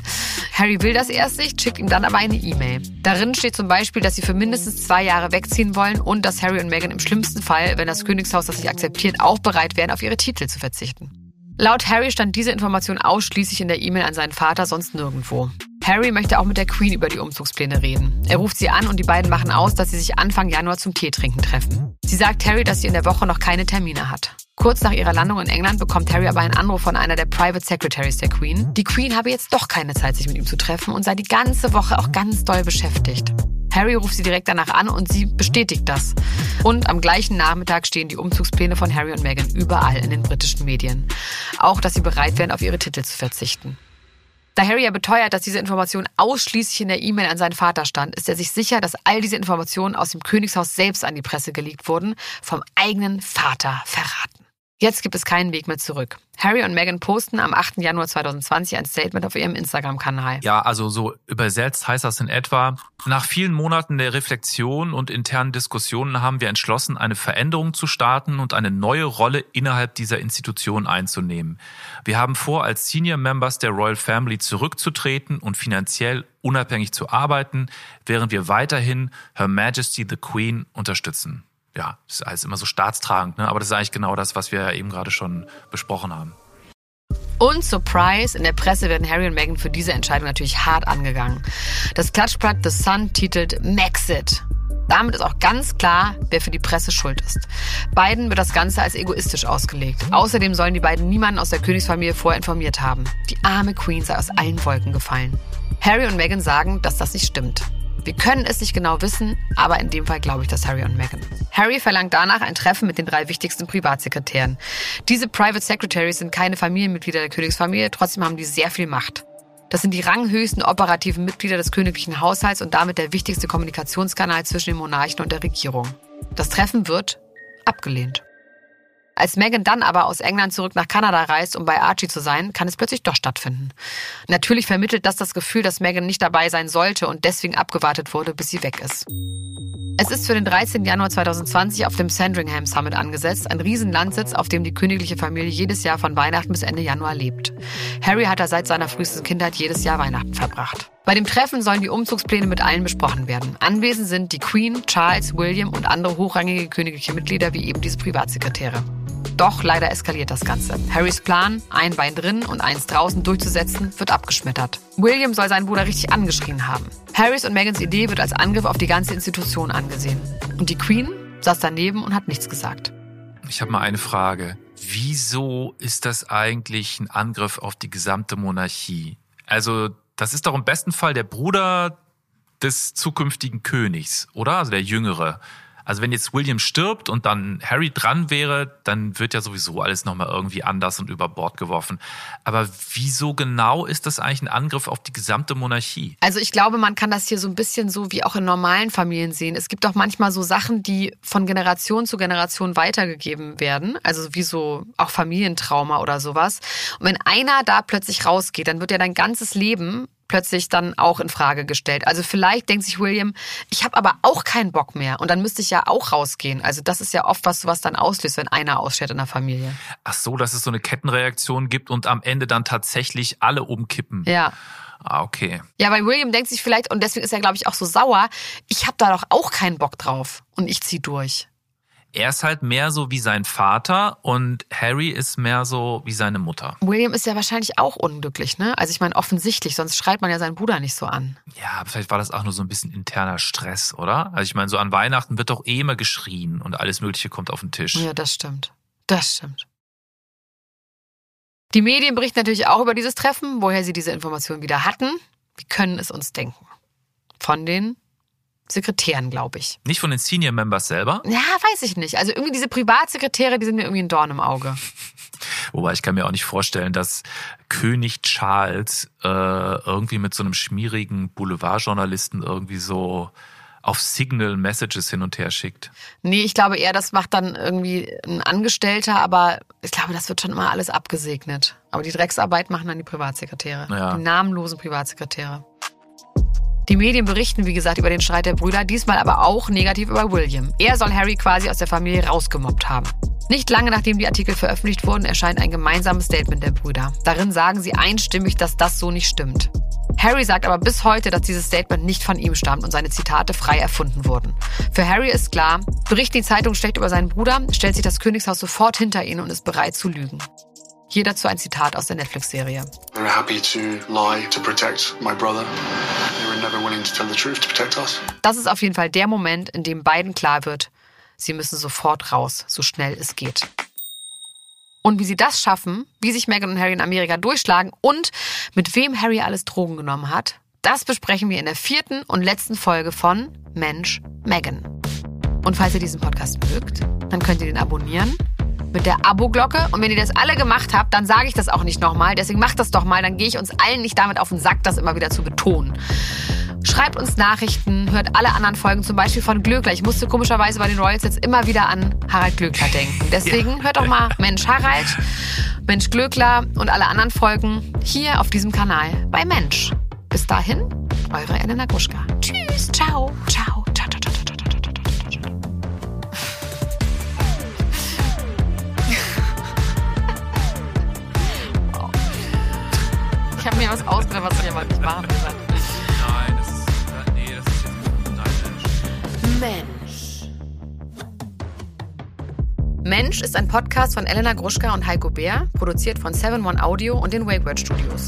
Harry will das erst nicht, schickt ihm dann aber eine E-Mail. Darin steht zum Beispiel, dass sie für mindestens zwei Jahre wegziehen wollen und dass Harry und Meghan im schlimmsten Fall, wenn das Königshaus das nicht akzeptiert, auch bereit wären, auf ihre Titel zu verzichten. Laut Harry stand diese Information ausschließlich in der E-Mail an seinen Vater, sonst nirgendwo. Harry möchte auch mit der Queen über die Umzugspläne reden. Er ruft sie an und die beiden machen aus, dass sie sich Anfang Januar zum Teetrinken treffen. Sie sagt Harry, dass sie in der Woche noch keine Termine hat. Kurz nach ihrer Landung in England bekommt Harry aber einen Anruf von einer der Private Secretaries der Queen. Die Queen habe jetzt doch keine Zeit, sich mit ihm zu treffen und sei die ganze Woche auch ganz doll beschäftigt. Harry ruft sie direkt danach an und sie bestätigt das. Und am gleichen Nachmittag stehen die Umzugspläne von Harry und Meghan überall in den britischen Medien. Auch, dass sie bereit wären, auf ihre Titel zu verzichten. Da Harry ja beteuert, dass diese Information ausschließlich in der E-Mail an seinen Vater stand, ist er sich sicher, dass all diese Informationen aus dem Königshaus selbst an die Presse geleakt wurden, vom eigenen Vater verraten. Jetzt gibt es keinen Weg mehr zurück. Harry und Meghan posten am 8. Januar 2020 ein Statement auf ihrem Instagram-Kanal. Ja, also so übersetzt heißt das in etwa, nach vielen Monaten der Reflexion und internen Diskussionen haben wir entschlossen, eine Veränderung zu starten und eine neue Rolle innerhalb dieser Institution einzunehmen. Wir haben vor, als Senior Members der Royal Family zurückzutreten und finanziell unabhängig zu arbeiten, während wir weiterhin Her Majesty the Queen unterstützen ja, das ist alles immer so staatstragend, ne? aber das ist eigentlich genau das, was wir ja eben gerade schon besprochen haben. Und Surprise, in der Presse werden Harry und Meghan für diese Entscheidung natürlich hart angegangen. Das Klatschblatt The Sun titelt Maxit. Damit ist auch ganz klar, wer für die Presse schuld ist. Beiden wird das Ganze als egoistisch ausgelegt. Außerdem sollen die beiden niemanden aus der Königsfamilie vorher informiert haben. Die arme Queen sei aus allen Wolken gefallen. Harry und Meghan sagen, dass das nicht stimmt. Wir können es nicht genau wissen, aber in dem Fall glaube ich das Harry und Meghan. Harry verlangt danach ein Treffen mit den drei wichtigsten Privatsekretären. Diese Private Secretaries sind keine Familienmitglieder der Königsfamilie, trotzdem haben die sehr viel Macht. Das sind die ranghöchsten operativen Mitglieder des königlichen Haushalts und damit der wichtigste Kommunikationskanal zwischen den Monarchen und der Regierung. Das Treffen wird abgelehnt. Als Meghan dann aber aus England zurück nach Kanada reist, um bei Archie zu sein, kann es plötzlich doch stattfinden. Natürlich vermittelt das das Gefühl, dass Meghan nicht dabei sein sollte und deswegen abgewartet wurde, bis sie weg ist. Es ist für den 13. Januar 2020 auf dem Sandringham Summit angesetzt, ein Riesenlandsitz, auf dem die königliche Familie jedes Jahr von Weihnachten bis Ende Januar lebt. Harry hat da seit seiner frühesten Kindheit jedes Jahr Weihnachten verbracht. Bei dem Treffen sollen die Umzugspläne mit allen besprochen werden. Anwesend sind die Queen, Charles, William und andere hochrangige königliche Mitglieder wie eben diese Privatsekretäre. Doch leider eskaliert das Ganze. Harrys Plan, ein Bein drin und eins draußen durchzusetzen, wird abgeschmettert. William soll seinen Bruder richtig angeschrien haben. Harrys und Megans Idee wird als Angriff auf die ganze Institution angesehen. Und die Queen saß daneben und hat nichts gesagt. Ich habe mal eine Frage. Wieso ist das eigentlich ein Angriff auf die gesamte Monarchie? Also, das ist doch im besten Fall der Bruder des zukünftigen Königs, oder? Also der Jüngere. Also wenn jetzt William stirbt und dann Harry dran wäre, dann wird ja sowieso alles nochmal irgendwie anders und über Bord geworfen. Aber wieso genau ist das eigentlich ein Angriff auf die gesamte Monarchie? Also ich glaube, man kann das hier so ein bisschen so wie auch in normalen Familien sehen. Es gibt auch manchmal so Sachen, die von Generation zu Generation weitergegeben werden. Also wie so auch Familientrauma oder sowas. Und wenn einer da plötzlich rausgeht, dann wird ja dein ganzes Leben plötzlich dann auch in Frage gestellt. Also vielleicht denkt sich William, ich habe aber auch keinen Bock mehr und dann müsste ich ja auch rausgehen. Also das ist ja oft was, was dann auslöst, wenn einer aussteht in der Familie. Ach so, dass es so eine Kettenreaktion gibt und am Ende dann tatsächlich alle umkippen. Ja. Ah, okay. Ja, weil William denkt sich vielleicht, und deswegen ist er, glaube ich, auch so sauer, ich habe da doch auch keinen Bock drauf und ich zieh durch er ist halt mehr so wie sein Vater und Harry ist mehr so wie seine Mutter. William ist ja wahrscheinlich auch unglücklich, ne? Also ich meine offensichtlich, sonst schreit man ja seinen Bruder nicht so an. Ja, vielleicht war das auch nur so ein bisschen interner Stress, oder? Also ich meine, so an Weihnachten wird doch eh immer geschrien und alles Mögliche kommt auf den Tisch. Ja, das stimmt. Das stimmt. Die Medien berichten natürlich auch über dieses Treffen, woher sie diese Informationen wieder hatten. Wir können es uns denken. Von den Sekretären, glaube ich. Nicht von den Senior Members selber? Ja, weiß ich nicht. Also irgendwie diese Privatsekretäre, die sind mir irgendwie ein Dorn im Auge. (laughs) Wobei ich kann mir auch nicht vorstellen, dass König Charles äh, irgendwie mit so einem schmierigen Boulevardjournalisten irgendwie so auf Signal Messages hin und her schickt. Nee, ich glaube eher, das macht dann irgendwie ein Angestellter, aber ich glaube, das wird schon immer alles abgesegnet. Aber die Drecksarbeit machen dann die Privatsekretäre. Ja. Die namenlosen Privatsekretäre. Die Medien berichten, wie gesagt, über den Streit der Brüder, diesmal aber auch negativ über William. Er soll Harry quasi aus der Familie rausgemobbt haben. Nicht lange nachdem die Artikel veröffentlicht wurden, erscheint ein gemeinsames Statement der Brüder. Darin sagen sie einstimmig, dass das so nicht stimmt. Harry sagt aber bis heute, dass dieses Statement nicht von ihm stammt und seine Zitate frei erfunden wurden. Für Harry ist klar, berichten die Zeitung schlecht über seinen Bruder, stellt sich das Königshaus sofort hinter ihn und ist bereit zu lügen. Hier dazu ein Zitat aus der Netflix-Serie. They were happy to lie to protect my brother. They were never willing to tell the truth to protect us. Das ist auf jeden Fall der Moment, in dem beiden klar wird, sie müssen sofort raus, so schnell es geht. Und wie sie das schaffen, wie sich Meghan und Harry in Amerika durchschlagen und mit wem Harry alles Drogen genommen hat, das besprechen wir in der vierten und letzten Folge von Mensch Meghan. Und falls ihr diesen Podcast mögt, dann könnt ihr den abonnieren mit der Abo-Glocke. Und wenn ihr das alle gemacht habt, dann sage ich das auch nicht nochmal. Deswegen macht das doch mal, dann gehe ich uns allen nicht damit auf den Sack, das immer wieder zu betonen. Schreibt uns Nachrichten, hört alle anderen Folgen, zum Beispiel von Glöckler. Ich musste komischerweise bei den Royals jetzt immer wieder an Harald Glöckler denken. Deswegen hört doch mal (laughs) Mensch Harald, Mensch Glöckler und alle anderen Folgen hier auf diesem Kanal bei Mensch. Bis dahin, eure Elena Gruschka. Tschüss, ciao, ciao, Ich habe mir was ausgedacht, was ich aber nicht machen will. Nein, das ist, nee, das ist jetzt neidisch. Mensch. Mensch ist ein Podcast von Elena Gruschka und Heiko Bär, produziert von 7-One Audio und den Wakeword Studios.